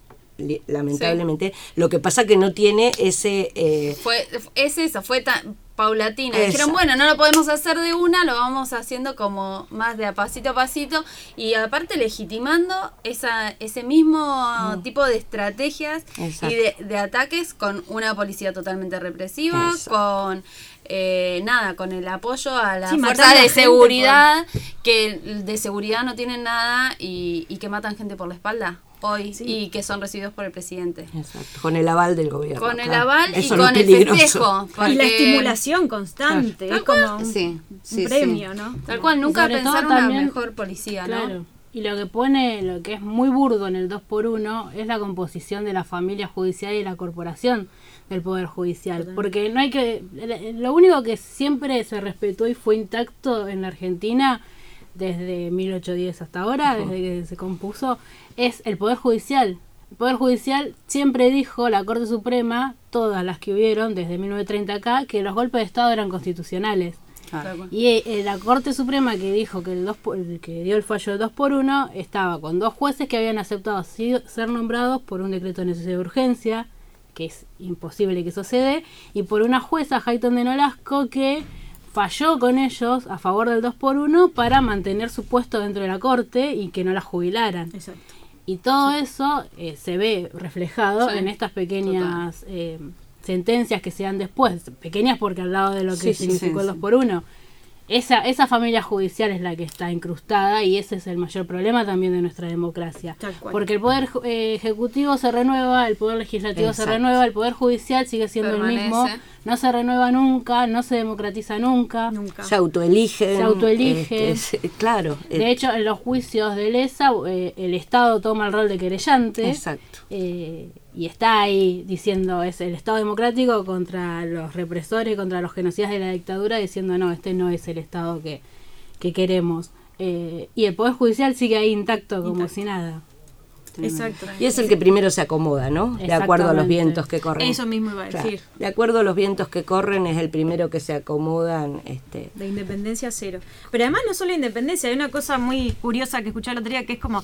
Lamentablemente, lo que pasa que no tiene ese eh, Fue, es eso, fue tan paulatina. Exacto. Dijeron, bueno, no lo podemos hacer de una, lo vamos haciendo como más de a pasito a pasito y aparte legitimando esa, ese mismo tipo de estrategias Exacto. y de, de ataques con una policía totalmente represiva, con eh, nada, con el apoyo a la Sí, fuerza de seguridad, que de seguridad no tienen nada y, y que matan gente por la espalda hoy y que son recibidos por el presidente. exacto, con el aval del gobierno. Con el aval y con el festejo. Y la estimulación constante, Claro. es como un, Sí, un sí, premio, ¿no? Tal cual, nunca pensar una también- mejor policía, ¿no? Claro. Y lo que pone, lo que es muy burdo en el 2x1 es la composición de la familia judicial y la corporación del Poder Judicial. Porque no hay que. Lo único que siempre se respetó y fue intacto en la Argentina desde 1810 hasta ahora, desde que se compuso, es el Poder Judicial. el Poder Judicial siempre dijo, la Corte Suprema, todas las que hubieron desde 1930 acá, que los golpes de Estado eran constitucionales. Y eh, la Corte Suprema que dijo que el dos por- que dio el fallo de 2 por 1 estaba con dos jueces que habían aceptado ser nombrados por un decreto de necesidad de urgencia, que es imposible que eso se dé, y por una jueza, Hayton de Nolasco, que falló con ellos a favor del 2 por 1 para mantener su puesto dentro de la Corte y que no la jubilaran. Exacto. Y todo eso eh, se ve reflejado Sí, en estas pequeñas eh, sentencias que se dan después. Pequeñas porque al lado de lo que Sí, significó el 2 sí. por 1 esa, esa familia judicial es la que está incrustada y ese es el mayor problema también de nuestra democracia. Tal cual. Porque el poder eh, ejecutivo se renueva, el poder legislativo se renueva, el poder judicial sigue siendo el mismo. No se renueva nunca, no se democratiza nunca. Nunca. Se autoeligen. Se autoeligen. este, claro. eh, De hecho, en los juicios de lesa, eh, el Estado toma el rol de querellante. Exacto. eh, y está ahí diciendo, es el Estado democrático contra los represores, contra los genocidas de la dictadura, diciendo, no, este no es el Estado que, que queremos. Eh, y el Poder Judicial sigue ahí intacto, como si nada. Exacto. Y es el que primero se acomoda, ¿no? De acuerdo a los vientos que corren. Eso mismo iba a Claro. decir. De acuerdo a los vientos que corren, es el primero que se acomodan. Este, De independencia cero. Pero además no solo independencia, hay una cosa muy curiosa que escuché el otro día que es como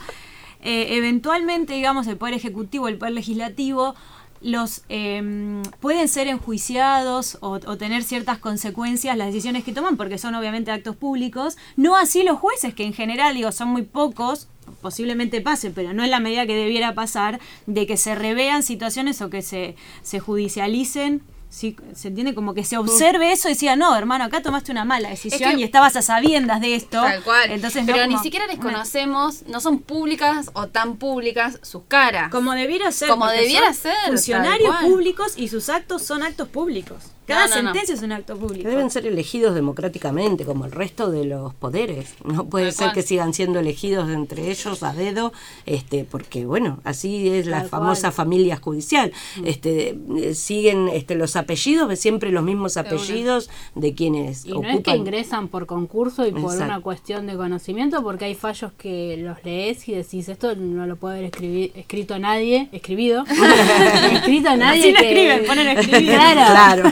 eh, eventualmente, digamos, el poder ejecutivo, el poder legislativo, los eh, pueden ser enjuiciados o, o tener ciertas consecuencias las decisiones que toman porque son obviamente actos públicos. No así los jueces, que en general, digo, son muy pocos, posiblemente pase, pero no en la medida que debiera pasar, de que se revean situaciones o que se, se judicialicen. Sí, se entiende como que se observe eso y decía, no, hermano, acá tomaste una mala decisión que- y estabas a sabiendas de esto. Tal cual. Entonces, no Pero ni siquiera les conocemos, no son públicas o tan públicas sus caras. Como debiera ser. Como debiera ser, Funcionarios públicos y sus actos son actos públicos. Cada No, no, no. sentencia es un acto público. que deben ser elegidos democráticamente, como el resto de los poderes. No puede ser cual. que sigan siendo elegidos entre ellos a dedo, este, porque bueno, así es la Tal famosa cual. familia judicial. Este, eh, siguen este, los apellidos, ves siempre los mismos apellidos de quienes Y no ocupan. es que ingresan por concurso y por Exacto. una cuestión de conocimiento, porque hay fallos que los lees y decís, esto no lo puede haber escrito nadie, escribido, escrito nadie Así lo que- escriben, ponen a escribir. Claro,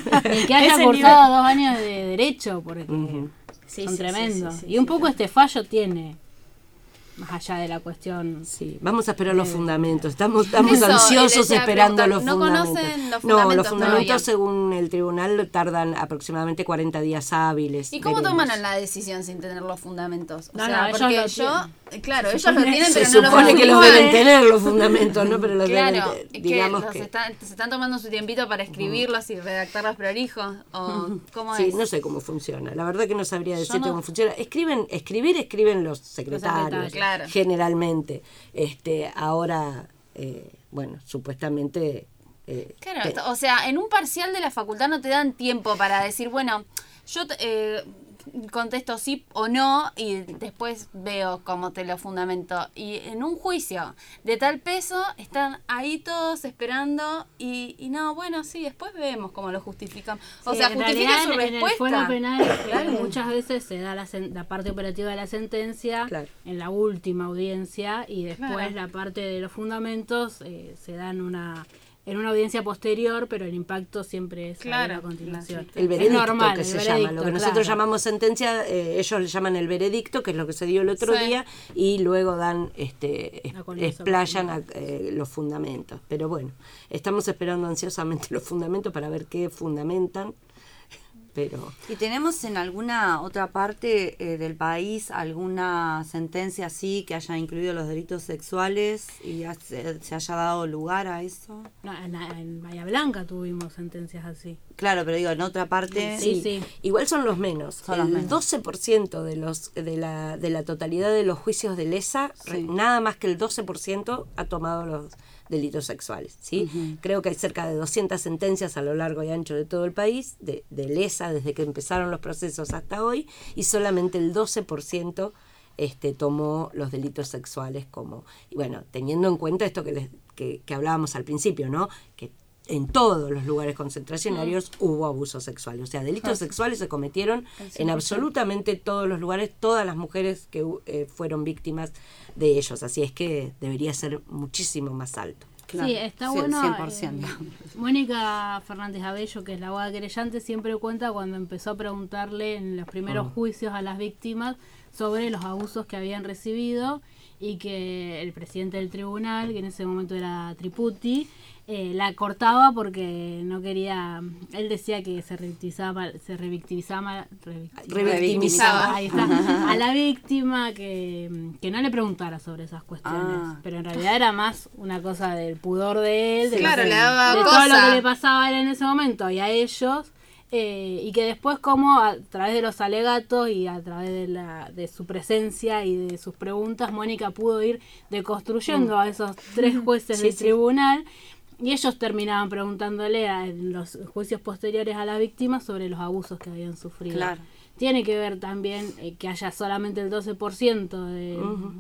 Claro. El que haya cursado dos años de derecho, porque Sí, son sí, tremendos. sí, sí, sí, y un sí, poco este fallo tiene, más allá de la cuestión... Sí, vamos a esperar los fundamentos. Estamos, estamos Eso, ansiosos esperando los ¿no fundamentos. conocen los no, fundamentos los fundamentos todavía? según el tribunal tardan aproximadamente 40 días hábiles. ¿Y cómo Veremos. toman la decisión sin tener los fundamentos? O No, sea, no, porque yo, claro, Se ellos lo tienen, Se pero no supone lo que los deben tener los fundamentos, ¿no? Pero los Claro, deben, digamos los que... se están tomando su tiempito para escribirlos y redactarlos prolijos, o cómo Sí, es. no sé cómo funciona. La verdad que no sabría decirte no- cómo funciona. Escriben, escribir escriben los secretarios, secretarios. Claro. generalmente. Este, ahora, eh, bueno, supuestamente. eh, Claro, te- o sea, en un parcial de la facultad no te dan tiempo para decir, bueno, yo eh, contesto sí o no y después veo cómo te lo fundamento. Y en un juicio de tal peso están ahí todos esperando y, y no, bueno, sí, después vemos cómo lo justifican. O Sí, sea, realidad, su en- respuesta. En el fuero penal muchas veces se da la, sen- la parte operativa de la sentencia Claro. en la última audiencia y después Claro. la parte de los fundamentos eh, se dan una en una audiencia posterior, pero el impacto siempre es Claro, a continuación. El Es veredicto normal, que el se veredicto, llama, lo que nosotros claro. llamamos sentencia, eh, ellos le llaman el veredicto, que es lo que se dio el otro Sí. día, y luego dan, este, explayan a- eh, los fundamentos. Pero bueno, estamos esperando ansiosamente los fundamentos para ver qué fundamentan. Pero ¿Y tenemos en alguna otra parte eh, del país alguna sentencia así que haya incluido los delitos sexuales y ha- se, se haya dado lugar a eso? No, en, en Bahía Blanca tuvimos sentencias así. Claro, pero digo, en otra parte... Sí, sí. Igual son los menos. Son los el menos. 12% de los de la, de la totalidad de los juicios de lesa, re- nada más que el 12% ha tomado los delitos sexuales. ¿sí? Creo que hay cerca de 200 sentencias a lo largo y ancho de todo el país de, de lesa desde que empezaron los procesos hasta hoy y solamente el 12% este, tomó los delitos sexuales como... Y bueno, teniendo en cuenta esto que, les, que, que hablábamos al principio, ¿no? Que en todos los lugares concentracionarios hubo abuso sexual. O sea, delitos sexuales se cometieron en absolutamente todos los lugares, todas las mujeres que eh, fueron víctimas de ellos. Así es que debería ser muchísimo más alto. Claro, Sí, está cien- bueno. 100%. eh, Mónica Fernández Abello, que es la abogada querellante, siempre cuenta cuando empezó a preguntarle en los primeros juicios a las víctimas sobre los abusos que habían recibido y que el presidente del tribunal, que en ese momento era Triputi, eh, la cortaba porque no quería, él decía que se revictimizaba, se revictimizaba, Revictimizaba. ahí está, a la víctima que, que no le preguntara sobre esas cuestiones, Ah. pero en realidad era más una cosa del pudor de él, de, Claro, lo, que- le daba de cosa. todo lo que le pasaba a él en ese momento y a ellos, eh, y que después como a través de los alegatos y a través de, la, de su presencia y de sus preguntas, Mónica pudo ir deconstruyendo a esos tres jueces del tribunal y ellos terminaban preguntándole a- en los juicios posteriores a la víctima sobre los abusos que habían sufrido. Claro. Tiene que ver también eh, que haya solamente el 12% de,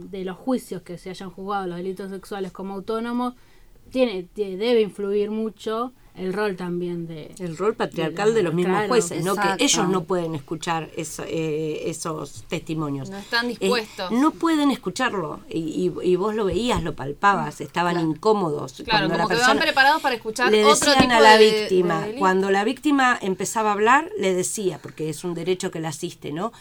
de los juicios que se hayan juzgado los delitos sexuales como autónomos. Tiene, tie- debe influir mucho el rol también de... El rol patriarcal de los mismos Claro, jueces, ¿no? Que ellos no pueden escuchar eso- eh, esos testimonios. No están Eh, dispuestos. no pueden escucharlo. Y, y- y vos lo veías, lo palpabas, estaban incómodos. Claro, Cuando como la que van persona- preparados para escuchar le otro decían tipo a la de- víctima, de cuando la víctima empezaba a hablar, le decía, porque es un derecho que le asiste, ¿no?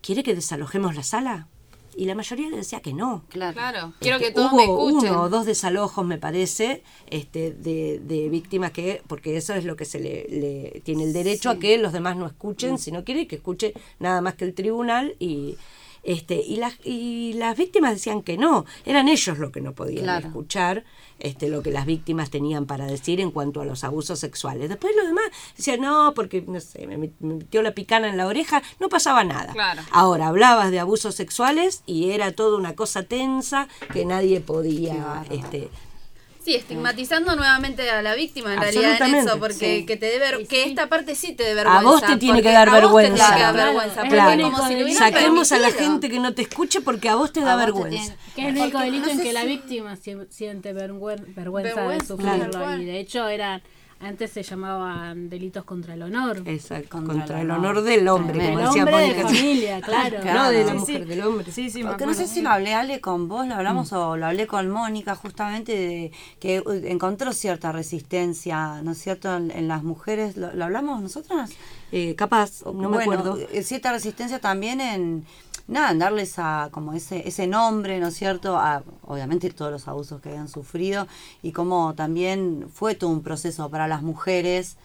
¿Quiere que desalojemos la sala? Y la mayoría le decía que no. Claro. Claro, quiero Este, que todos hubo me escuchen. uno o dos desalojos, me parece, este, de, de víctimas que, porque eso es lo que se le, le- tiene el derecho a que los demás no escuchen, si no quiere que escuche nada más que el tribunal y este y las y las víctimas decían que no, eran ellos los que no podían Claro. escuchar este lo que las víctimas tenían para decir en cuanto a los abusos sexuales. Después los demás decían, "No, porque no sé, me, met- me metió la picana en la oreja, no pasaba nada." Claro. Ahora hablabas de abusos sexuales y era toda una cosa tensa que nadie podía este Sí, estigmatizando nuevamente a la víctima en realidad en eso, porque sí. que te dé ver- que esta parte sí te dé A vergüenza. vos te tiene porque que dar a vos te tiene que dar Claro, vergüenza, como único si Saquemos a la gente que no te escuche porque a vos te da vos te vergüenza. tiene- Que es el único delito no en que la víctima sie- siente vergüen- vergüenza, Vergüenza, de sufrirlo. cual. Y de hecho eran antes se llamaban delitos contra el honor. Exacto, Contra contra, el el honor. del hombre, como decía hombre de Mónica. familia, claro. No de la Sí, mujer, sí. del hombre. Sí, sí, me Porque no sé si lo hablé, Ale, con vos, lo hablamos o lo hablé con Mónica, justamente, de que encontró cierta resistencia, ¿no es cierto?, en, en las mujeres. ¿Lo, lo hablamos nosotras? Eh, capaz, no me acuerdo. eh, cierta resistencia también en, nada, darles a, como ese, ese nombre, ¿no es cierto?, a obviamente todos los abusos que habían sufrido y cómo también fue todo un proceso para las mujeres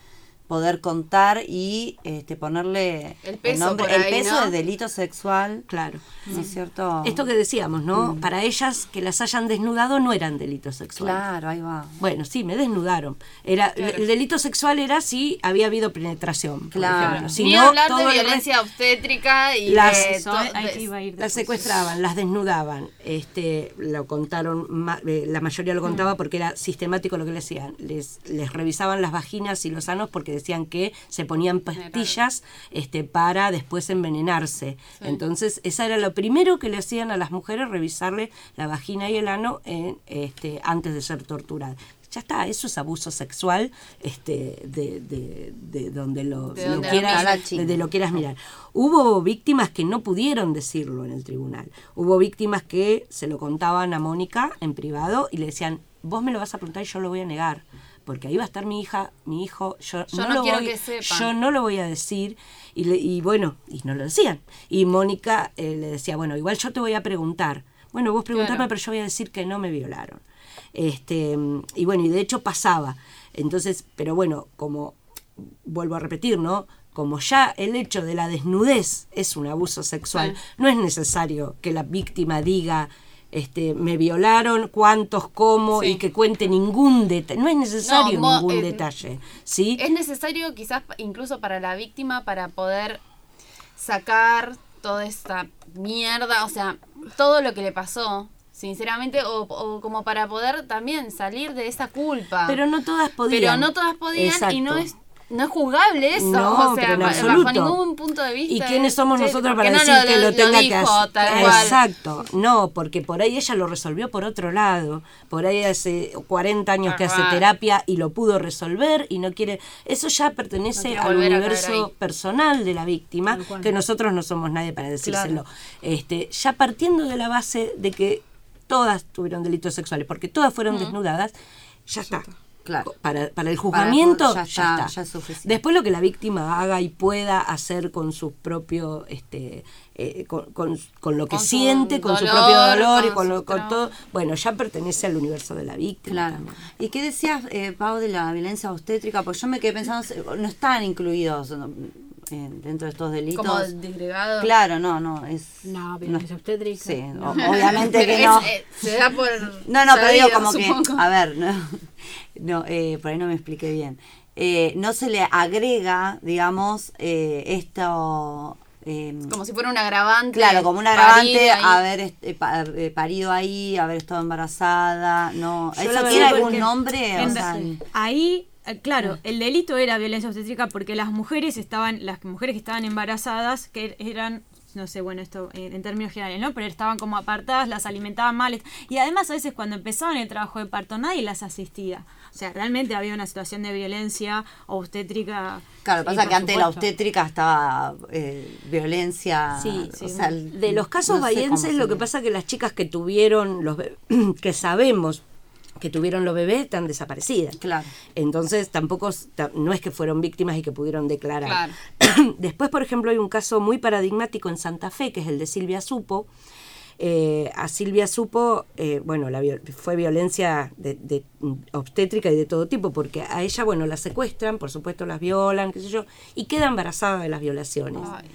poder contar y este, ponerle El peso nombre, el peso ¿no? de delito sexual, Claro. ¿no es cierto? Esto que decíamos, ¿no? Mm. Para ellas que las hayan desnudado no eran delitos sexuales. Claro, ahí va. Bueno, sí, me desnudaron. Era el delito sexual era si había habido penetración. por Claro. ejemplo. Si Ni no, hablar todo de violencia obstétrica y Las- de Eso, to- ahí de- que iba a ir Las secuestraban, las desnudaban, este, lo contaron, ma- eh, la mayoría lo contaba porque era sistemático lo que le hacían. Les, les revisaban las vaginas y los anos porque decían que se ponían pastillas este, para después envenenarse. Entonces, esa era lo primero que le hacían a las mujeres, revisarle la vagina y el ano en, este, antes de ser torturadas. Ya está, eso es abuso sexual este, de, de, de donde lo, De lo donde lo quieras, desde lo quieras mirar. Hubo víctimas que no pudieron decirlo en el tribunal. Hubo víctimas que se lo contaban a Mónica en privado y le decían, vos me lo vas a preguntar y yo lo voy a negar. Porque ahí va a estar mi hija, mi hijo, yo, Yo no, no lo quiero voy, que sepan. yo no lo voy a decir. Y, le- y bueno, y no lo decían. Y Mónica eh, le decía, bueno, igual yo te voy a preguntar. Bueno, vos preguntarme, Claro. pero yo voy a decir que no me violaron. Este, y bueno, y de hecho pasaba. Entonces, pero bueno, como vuelvo a repetir, ¿no? Como ya el hecho de la desnudez es un abuso sexual, no es necesario que la víctima diga, este, me violaron, cuántos, cómo, Sí. y que cuente ningún detalle. No es necesario No, ningún eh, detalle, ¿sí? Es necesario quizás incluso para la víctima para poder sacar toda esta mierda, o sea, todo lo que le pasó, sinceramente, o, o como para poder también salir de esa culpa. Pero no todas podían. Pero no todas podían y no es no es juzgable eso, No, o sea, pero en ba- absoluto. bajo ningún punto de vista. ¿Y quiénes somos nosotros para no decir que lo tenga dijo, que hacer? tal cual. Exacto, no, porque por ahí ella lo resolvió por otro lado. Por ahí hace 40 años que hace terapia y lo pudo resolver y no quiere. Eso ya pertenece al universo personal de la víctima, que nosotros no somos nadie para decírselo. Este, ya partiendo de la base de que todas tuvieron delitos sexuales, porque todas fueron desnudadas. ya está. Claro. Para, para el juzgamiento ya ya, está, está. ya es suficiente. Después lo que la víctima haga y pueda hacer con su propio, este, eh, con, con- con lo que Con siente, con su propio dolor y con lo, con todo, bueno, ya pertenece al universo de la víctima. Claro. también. ¿Y qué decías, eh, Pau, de la violencia obstétrica? Pues yo me quedé pensando, no están incluidos no, eh, dentro de estos delitos. Como disgregado. Claro, no, no, es... No, violencia obstétrica. Sí, o- obviamente que Es- no. eh, se da por. No, no, pero digo como que, a ver, no, no eh, por ahí no me expliqué bien. Eh, no se le agrega, digamos, eh, esto... eh, Como si fuera un agravante. Claro, como un agravante haber pa- parido ahí, haber estado embarazada, no. ¿Eso tiene algún nombre? O sea, ahí eh, claro el delito era violencia obstétrica porque las mujeres estaban las mujeres que estaban embarazadas que eran no sé, bueno, esto en, en términos generales, ¿no? Pero estaban como apartadas, las alimentaban mal. Y además a veces cuando empezaban el trabajo de parto nadie las asistía. O sea, realmente había una situación de violencia obstétrica. claro, sí, pasa que antes de la obstétrica estaba eh, violencia. Sí, o sea, el- de los casos no se lo pasa que las chicas que tuvieron los que sabemos que tuvieron los bebés están desaparecidas. Claro. Entonces tampoco no es que fueron víctimas y que pudieron declarar. Claro. Después, por ejemplo, hay un caso muy paradigmático en Santa Fe, que es el de Silvia Supo. Eh, a Silvia Supo, eh, bueno, la viol- fue violencia de, de, mm, obstétrica y de todo tipo, porque a ella, bueno, la secuestran, por supuesto las violan, qué sé yo, y queda embarazada de las violaciones. Ay,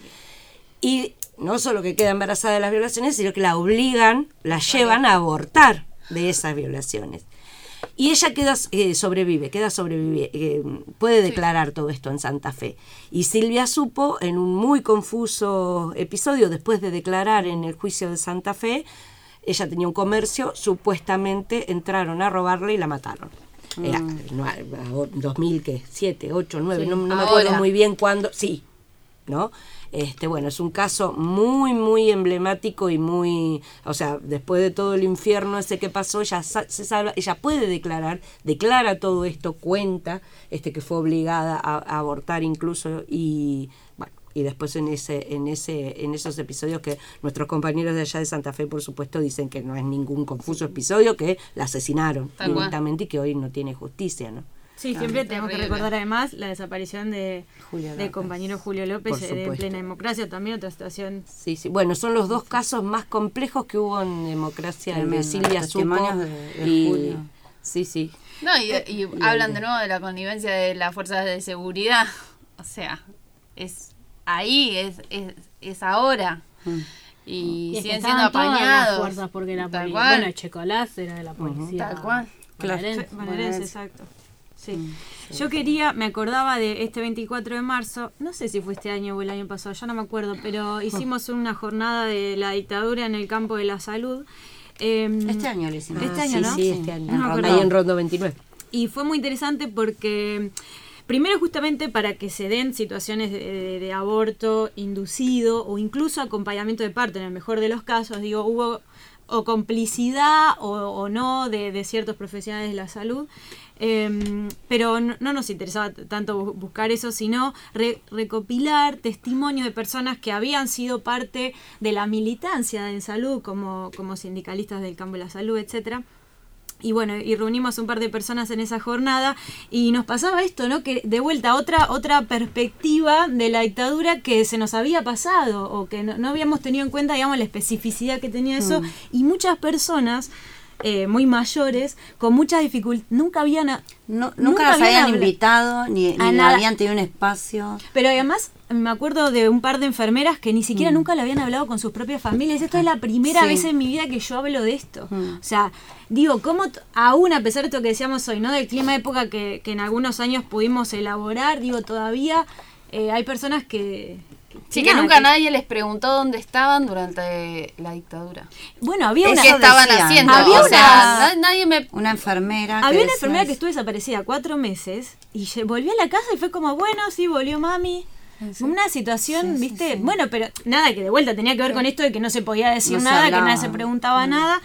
Y no solo que queda embarazada de las violaciones, sino que la obligan, la llevan a abortar de esas violaciones. Y ella queda, eh, sobrevive, queda sobrevive, eh, puede declarar todo esto en Santa Fe. Y Silvia supo, en un muy confuso episodio, después de declarar en el juicio de Santa Fe, ella tenía un comercio, supuestamente entraron a robarle y la mataron. Era no, a- a- 2007, 8, 9, Sí, no, no me acuerdo muy bien cuándo. Sí, ¿no? Este, bueno, es un caso muy, muy emblemático y muy, o sea, después de todo el infierno ese que pasó, ella se salva, ella puede declarar, declara todo esto, cuenta, este, que fue obligada a, a abortar incluso y, bueno, y después en ese, en ese, en esos episodios que nuestros compañeros de allá de Santa Fe, por supuesto, dicen que no es ningún confuso episodio, que la asesinaron directamente y que hoy no tiene justicia, ¿no? Sí, siempre tenemos que recordar además la desaparición de Julio compañero Julio López Por eh, de plena democracia, también otra situación. Sí, sí. Bueno, son los dos casos más complejos que hubo en democracia los Supo testimonios de- de y Julio. sí, sí. No, y, y hablan de nuevo de la connivencia de las fuerzas de seguridad. O sea, es ahí, es, es, es ahora. Y, Y es que siguen siendo apañados. fuerzas porque la. Bueno, Checolás era de la policía. Tal cual. bonaerense. Bonaerense, exacto. Sí. Yo quería, me acordaba de este 24 de marzo, no sé si fue este año o el año pasado, ya no me acuerdo, pero hicimos una jornada de la dictadura en el campo de la salud. Em, Este año lo hicimos. Este Ah, año, sí, ¿no? Sí, este año. No me. Ahí en Rondo 29. Y fue muy interesante porque, primero justamente para que se den situaciones de, de- de aborto inducido o incluso acompañamiento de parto, en el mejor de los casos, digo, hubo o complicidad o, o no de, de ciertos profesionales de la salud. Em, pero no, no nos interesaba tanto bu- buscar eso, sino re- recopilar testimonios de personas que habían sido parte de la militancia en salud, como, como sindicalistas del campo de la salud, etcétera. Y bueno, y reunimos un par de personas en esa jornada y nos pasaba esto, ¿no? Que de vuelta otra otra perspectiva de la dictadura que se nos había pasado o que no, no habíamos tenido en cuenta, digamos, la especificidad que tenía eso y muchas personas eh, muy mayores con muchas dificultades nunca habían a- No- nunca, las habían invitado, ni, ni habían tenido un espacio. Pero además me acuerdo de un par de enfermeras que ni siquiera nunca le habían hablado con sus propias familias. Esta es la primera Sí. vez en mi vida que yo hablo de esto. Mm. O sea, digo, ¿cómo aún a pesar de esto que decíamos hoy, ¿no? Del clima de época que, que en algunos años pudimos elaborar, digo, todavía eh, hay personas que... Sí, que nada, nunca nadie les preguntó dónde estaban durante la dictadura. Bueno, había una... ¿Qué estaban decían. haciendo? Había o una- na- nadie me... Una enfermera. que Había una enfermera que estuvo desaparecida cuatro meses y volvió a la casa y fue como, bueno, sí, volvió mami. Una situación, viste, bueno, pero nada que de vuelta tenía que ver con esto de que no se podía decir No nada, que nadie se preguntaba nada.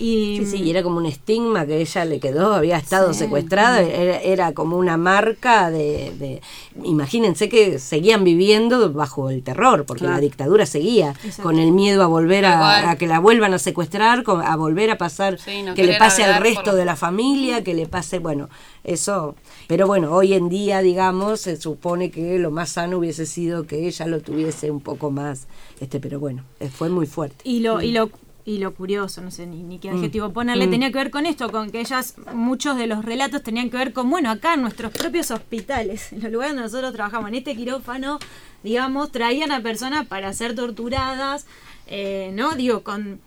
Y, Sí, sí, y era como un estigma que ella le quedó, había estado Sí. secuestrada, era, era como una marca de, de- Imagínense que seguían viviendo bajo el terror, porque Claro. la dictadura seguía, Exacto. con el miedo a volver a, a que la vuelvan a secuestrar, a volver a pasar, Sí, no que le pase al resto por- de la familia, que le pase, bueno, eso... Pero bueno, hoy en día, digamos, se supone que lo más sano hubiese sido que ella lo tuviese un poco más, este pero bueno, fue muy fuerte. Y lo, y lo, y lo curioso, no sé ni, ni qué Mm. adjetivo ponerle, Mm. tenía que ver con esto, con que ellas, muchos de los relatos tenían que ver con, bueno, acá en nuestros propios hospitales, en los lugares donde nosotros trabajamos, en este quirófano, digamos, traían a personas para ser torturadas, eh, ¿no? Digo, con...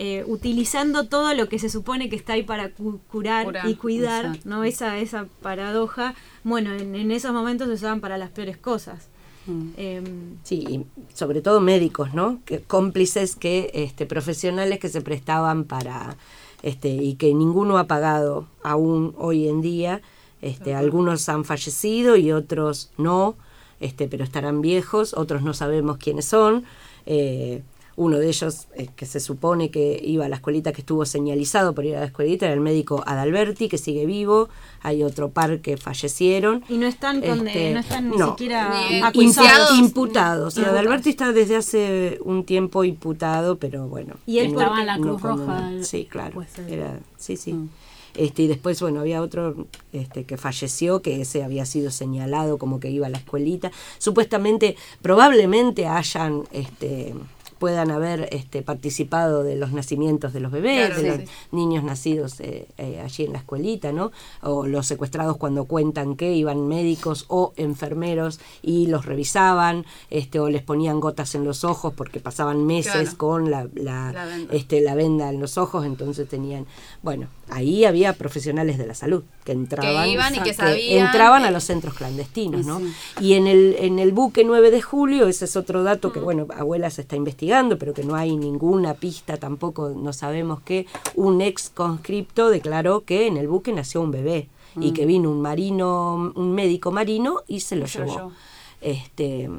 eh, utilizando todo lo que se supone que está ahí para cu- curar, Curar, y cuidar, exacto. ¿no? Esa, esa paradoja, bueno, en, en esos momentos se usaban para las peores cosas. Mm. Em, Sí, y sobre todo médicos, ¿no? Que cómplices que este profesionales que se prestaban para este y que ninguno ha pagado aún hoy en día. Este, algunos han fallecido y otros no, este, pero estarán viejos, otros no sabemos quiénes son. Eh, uno de ellos, eh, que se supone que iba a la escuelita, que estuvo señalizado por ir a la escuelita, era el médico Adalberti, que sigue vivo. Hay otro par que fallecieron. y no están, conde- Este, no están ni no. siquiera Ni acusados. Impu- imputados. Adalberti está desde hace un tiempo imputado, pero bueno. Y él Estaba en la no Cruz Roja, Sí, claro. Era, sí, sí. Mm. Este, y después, bueno, había otro este, que falleció, que ese había sido señalado como que iba a la escuelita. Supuestamente, probablemente hayan, este, puedan haber este, participado de los nacimientos de los bebés, Claro, de sí, los sí. niños nacidos eh, eh, allí en la escuelita, ¿no? O los secuestrados cuando cuentan que iban médicos o enfermeros y los revisaban, este, o les ponían gotas en los ojos porque pasaban meses Claro. con la, la, La venda. este, la venda en los ojos, entonces tenían, bueno, ahí había profesionales de la salud que entraban, iban y que sabían entraban a los centros clandestinos, ¿no? Sí. Y en el, en el buque 9 de julio, ese es otro dato que, bueno, abuela se está investigando, pero que no hay ninguna pista tampoco, no sabemos que un ex conscripto declaró que en el buque nació un bebé y que vino un marino, un médico marino y se lo Se lo llevó. llevó. Este,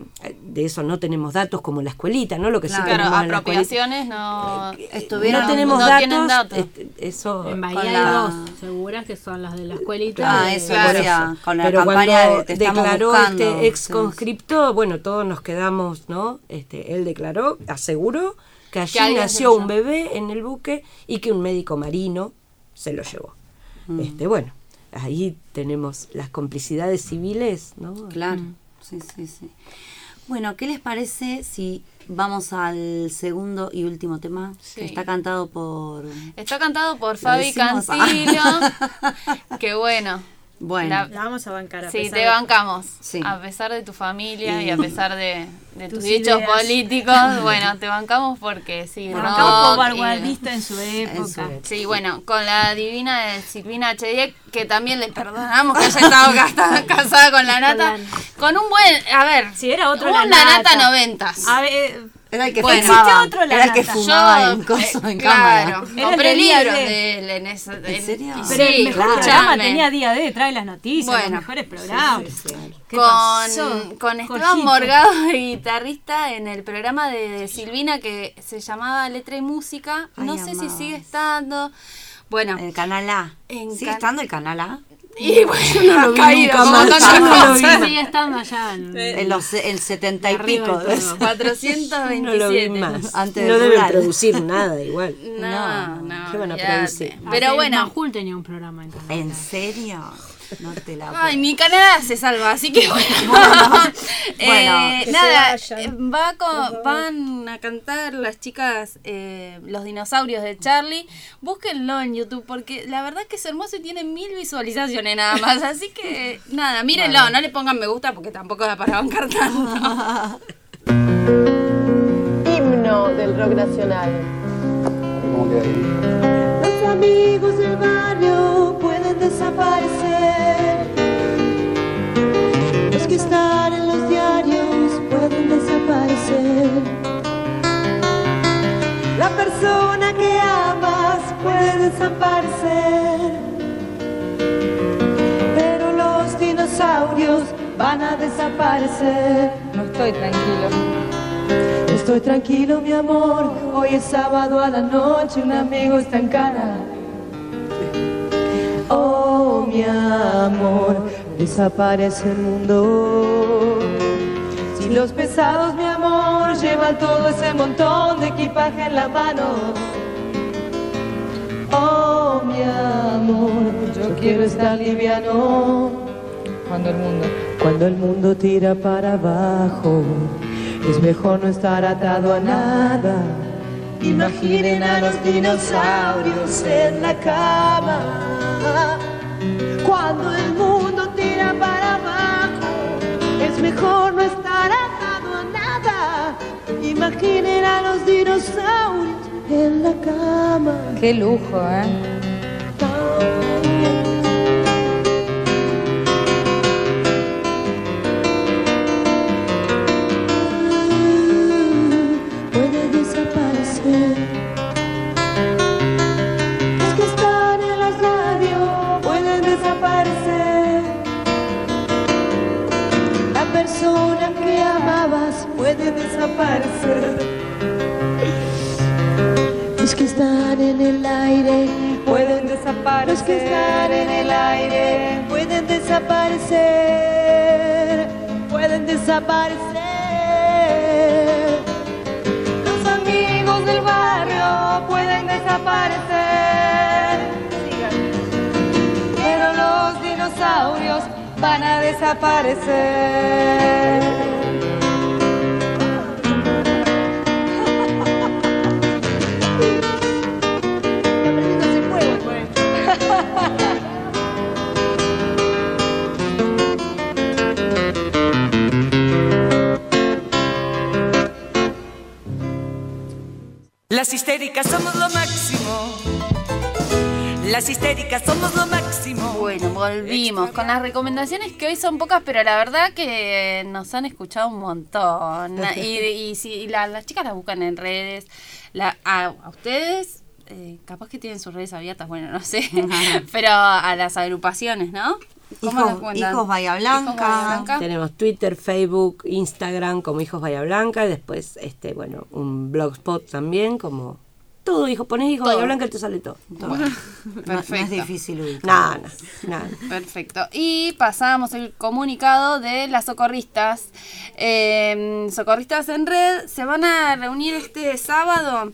de eso no tenemos datos como la escuelita, ¿no? Lo que sí Claro, tenemos en la escuelita- apropiaciones no. Estuvieron- no tenemos no datos, tienen datos. este, eso En Bahía hay la- dos seguras que son las de la escuelita. Ah, de- eso Claro. con la pero campaña cuando de te declaró buscando. este ex Sí. conscripto, bueno, todos nos quedamos, ¿no? Este, él declaró, aseguró que allí Que nació un bebé en el buque y que un médico marino se lo llevó. Mm. Este, bueno, ahí tenemos las complicidades civiles, ¿no? Claro, Mm. Sí, sí, sí. Bueno, ¿qué les parece si vamos al segundo y último tema? Sí. Que está cantado por... Está cantado por Fabi decimos. Cantillo. que bueno. Bueno, La- La vamos a bancar a Sí, pesar te de- bancamos. Sí. A pesar de tu familia y, Y- a pesar de, de tus, Tus dichos políticos, bueno, te bancamos porque sí, Bueno, rock acá como vanguardista en su época. Sí, bueno, con la divina de Silvina H. que también le perdonamos que haya estado casa- casada con la nata, con un buen, a ver, Si era otro una la nata nata. noventas. A ver, era el que Bueno. fumaba. Existió otro la era el que fumaba Yo, en, coso, eh, en claro, cámara. Era compré libros de él en eso. ¿En serio? y pero sí, el mejor programa tenía día de trae las noticias, Bueno. los mejores programas. ¿Qué con, pasó? con Esteban. Morgado, guitarrista, en el programa de, de Silvina que se llamaba Letra y Música. Ay, no sé si sigue estando. Bueno, En el canal A. En ¿Sigue can- estando el canal A? Y bueno, no lo vi caído nunca un más, yo de no lo vi estando allá. en- En los, el 70 y pico. del todo. 427. No lo vi más. Antes no del deben rural. producir nada igual. No, no. ¿Qué van a producir? Pero bueno. Majul tenía un programa en. ¿En serio? No te la Ay, mi Canadá se salva, así que bueno. Eh, Bueno, que nada, eh, va con- van a cantar las chicas eh, Los dinosaurios de Charlie. Búsquenlo en YouTube porque la verdad que es hermoso y tiene mil visualizaciones nada más. Así que nada, mírenlo, no le pongan me gusta porque tampoco da para bancar tanto. himno del rock nacional. Los amigos del barrio pueden desaparecer. Los que están en los diarios pueden desaparecer. La persona que amas puede desaparecer. Pero los dinosaurios van a desaparecer. No estoy tranquilo. Estoy tranquilo, mi amor. Hoy es sábado a la noche, un amigo está en cana. Oh, mi amor, desaparece el mundo. Si los pesados, mi amor, llevan todo ese montón de equipaje en la mano. Oh, mi amor, yo quiero estar liviano. Cuando el mundo, cuando el mundo tira para abajo, es mejor no estar atado a nada. Imaginen a los dinosaurios en la cama. Cuando el mundo tira para abajo, es mejor no estar atado a nada. Imaginen a los dinosaurios en la cama. Qué lujo, ¿eh? Desaparecer. Los que están en el aire pueden desaparecer. Los que están en el aire pueden desaparecer. Pueden desaparecer. Los amigos del barrio pueden desaparecer. Pero los dinosaurios van a desaparecer. Las histéricas somos lo máximo. Las histéricas somos lo máximo. Bueno, volvimos con las recomendaciones que hoy son pocas, pero la verdad que nos han escuchado un montón. Y, y la- las chicas las buscan en redes, la, a, a ustedes, eh, capaz que tienen sus redes abiertas, bueno, no sé, pero a las agrupaciones, ¿no? ¿Cómo Hijos- las? Hijos Bahía Blanca. Hijos Bahía Blanca. Tenemos Twitter, Facebook, Instagram como Hijos Bahía Blanca y después, este, bueno, un blogspot también como todo, hijo, pones Hijos Todo. Bahía Blanca y te sale todo. todo. No, no es Perfecto. difícil ubicar. Nada, nada. Perfecto. Y pasamos el comunicado de las socorristas. Eh, socorristas en red se van a reunir este sábado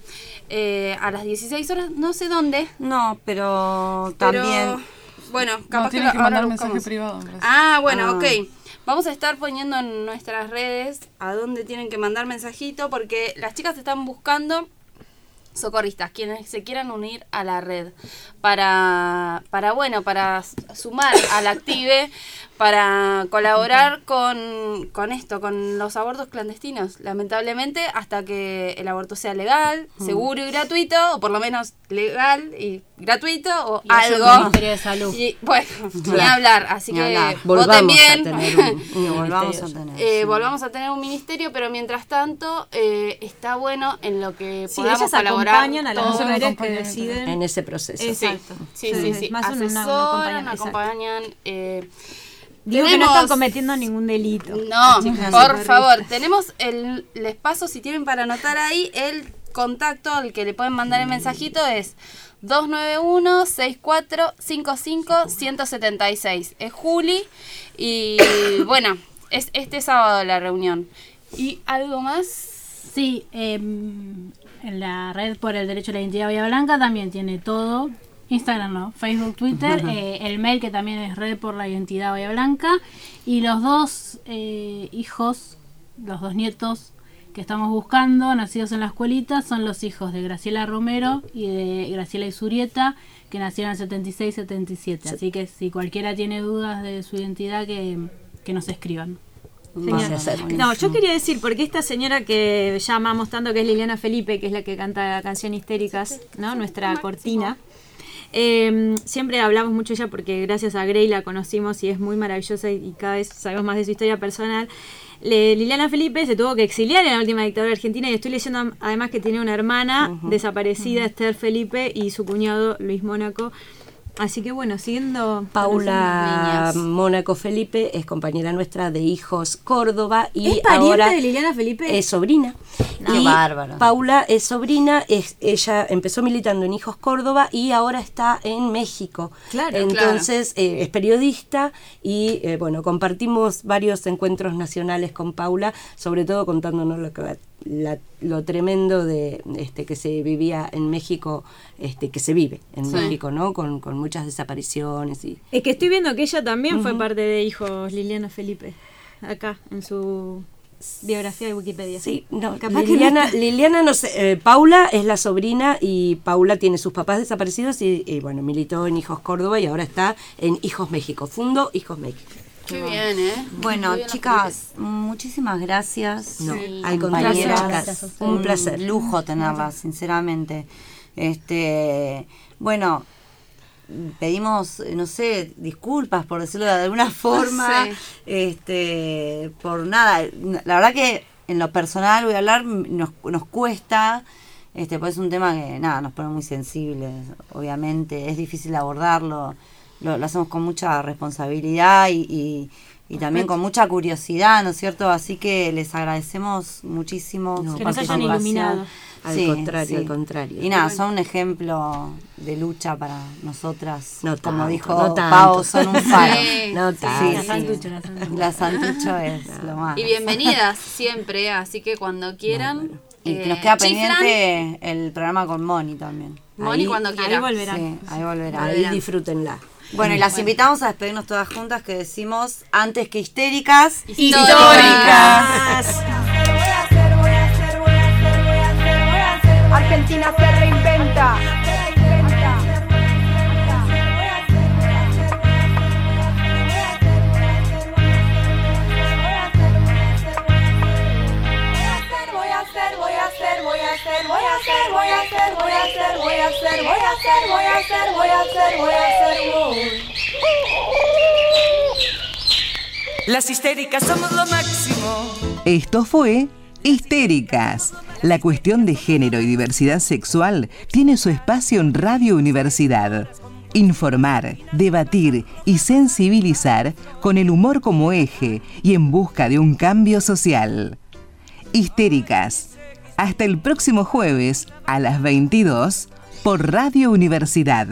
eh, a las 16 horas, no sé dónde. No, pero pero, también. bueno, No, capaz que, lo- que mandar mensaje privado. Ah, bueno, Ah. ok. Vamos a estar poniendo en nuestras redes a dónde tienen que mandar mensajito porque las chicas están buscando socorristas, quienes se quieran unir a la red. Para, para bueno, para sumar al active, para colaborar con, con esto, con los abortos clandestinos, lamentablemente, hasta que el aborto sea legal, seguro y gratuito, o por lo menos legal y gratuito, o Y algo. el Ministerio de Salud. Y, bueno, ni Claro. hablar, así Ni que hablar. voten Volvamos bien. a tener un, un Que volvamos a tener. Eh, sí. volvamos a tener un ministerio, pero mientras tanto eh, está bueno en lo que Sí, podamos ellas colaborar. acompañan a las mujeres que deciden. en ese proceso. Exacto. Sí, sí, sí. Sí, sí. más una- Asesoran, acompañamiento, exacto. acompañan. eh, Digo que no están cometiendo ningún delito. No, Chicas por favor, tenemos el, les paso si tienen para anotar ahí el contacto al que le pueden mandar el mensajito es 291-6455-176. Es Juli y bueno, es este sábado la reunión. ¿Y algo más? Sí, em, en la red por el derecho a la identidad Bahía Blanca también tiene todo. Instagram no, Facebook, Twitter, eh, el mail que también es red por la identidad Bahía Blanca y los dos eh, hijos, los dos nietos que estamos buscando, nacidos en la escuelita, son los hijos de Graciela Romero y de Graciela Isurieta, que nacieron en 76-77. Así que si cualquiera tiene dudas de su identidad, que, que nos escriban. No yo quería decir, porque esta señora que ya amamos tanto, que es Liliana Felipe, que es la que canta la canción Histéricas, ¿no? Nuestra cortina. Eh, siempre hablamos mucho de ella porque gracias a Grey la conocimos y es muy maravillosa y, cada vez sabemos más de su historia personal. Le- Liliana Felipe se tuvo que exiliar en la última dictadura argentina y estoy leyendo además que tiene una hermana desaparecida, Esther Felipe, y su cuñado Luis Mónaco. Así que bueno, siguiendo. Paula Mónaco Felipe es compañera nuestra de Hijos Córdoba y ¿Es pariente ahora de Liliana Felipe? es sobrina. Qué y bárbaro. Paula es sobrina, es, ella empezó militando en Hijos Córdoba y ahora está en México. Claro, Entonces eh, es periodista y eh, bueno, compartimos varios encuentros nacionales con Paula, sobre todo contándonos lo que la- lo tremendo de este que se vivía en México, este que se vive en Sí. México, ¿no? Con, con muchas desapariciones y Es que estoy viendo que ella también fue parte de Hijos Liliana Felipe. Acá, en su biografía de Wikipedia. Sí, no, Capaz que Liliana, no está. Liliana no sé, eh, Paula es la sobrina y Paula tiene sus papás desaparecidos y, y, bueno, militó en Hijos Córdoba y ahora está en Hijos México, Fundo Hijos México. Qué bien, ¿eh? Bueno, bien los chicas, muchísimas gracias. No, Sí. al contrario, un placer. lujo tenerlas, sinceramente. Este, bueno, pedimos, eh, no sé, disculpas por decirlo de alguna forma, Sí. este, por nada. La verdad que en lo personal voy a hablar, nos, nos cuesta, este, pues es un tema que nada, nos pone muy sensibles, obviamente, es difícil abordarlo, lo, lo hacemos con mucha responsabilidad y, y- y también con mucha curiosidad, ¿no es cierto? Así que les agradecemos muchísimo No, su Que nos hayan iluminado. Al contrario, al contrario. Y nada, son un ejemplo de lucha para nosotras. No Como tanto, dijo no tanto. Pau, son un faro. Sí. No tanto. sí. La santucho, la santucho. La santucho es lo más. Y bienvenidas siempre, así que cuando quieran. Y eh, nos queda chiflan. pendiente el programa con Moni también. Moni Ahí- cuando ahí quiera. volverá. Sí, ahí volverá. Ahí disfrútenla. Bueno, y las invitamos a despedirnos todas juntas que decimos antes que histéricas, Históricas. Argentina se reinventa. Hacer, voy a hacer, voy a hacer, voy a hacer, voy a hacer, voy. Las histéricas somos lo máximo. Esto fue Histéricas. La cuestión de género y diversidad sexual tiene su espacio en Radio Universidad. Informar, debatir y sensibilizar con el humor como eje y en busca de un cambio social. Histéricas. Hasta el próximo jueves a las 22 por Radio Universidad.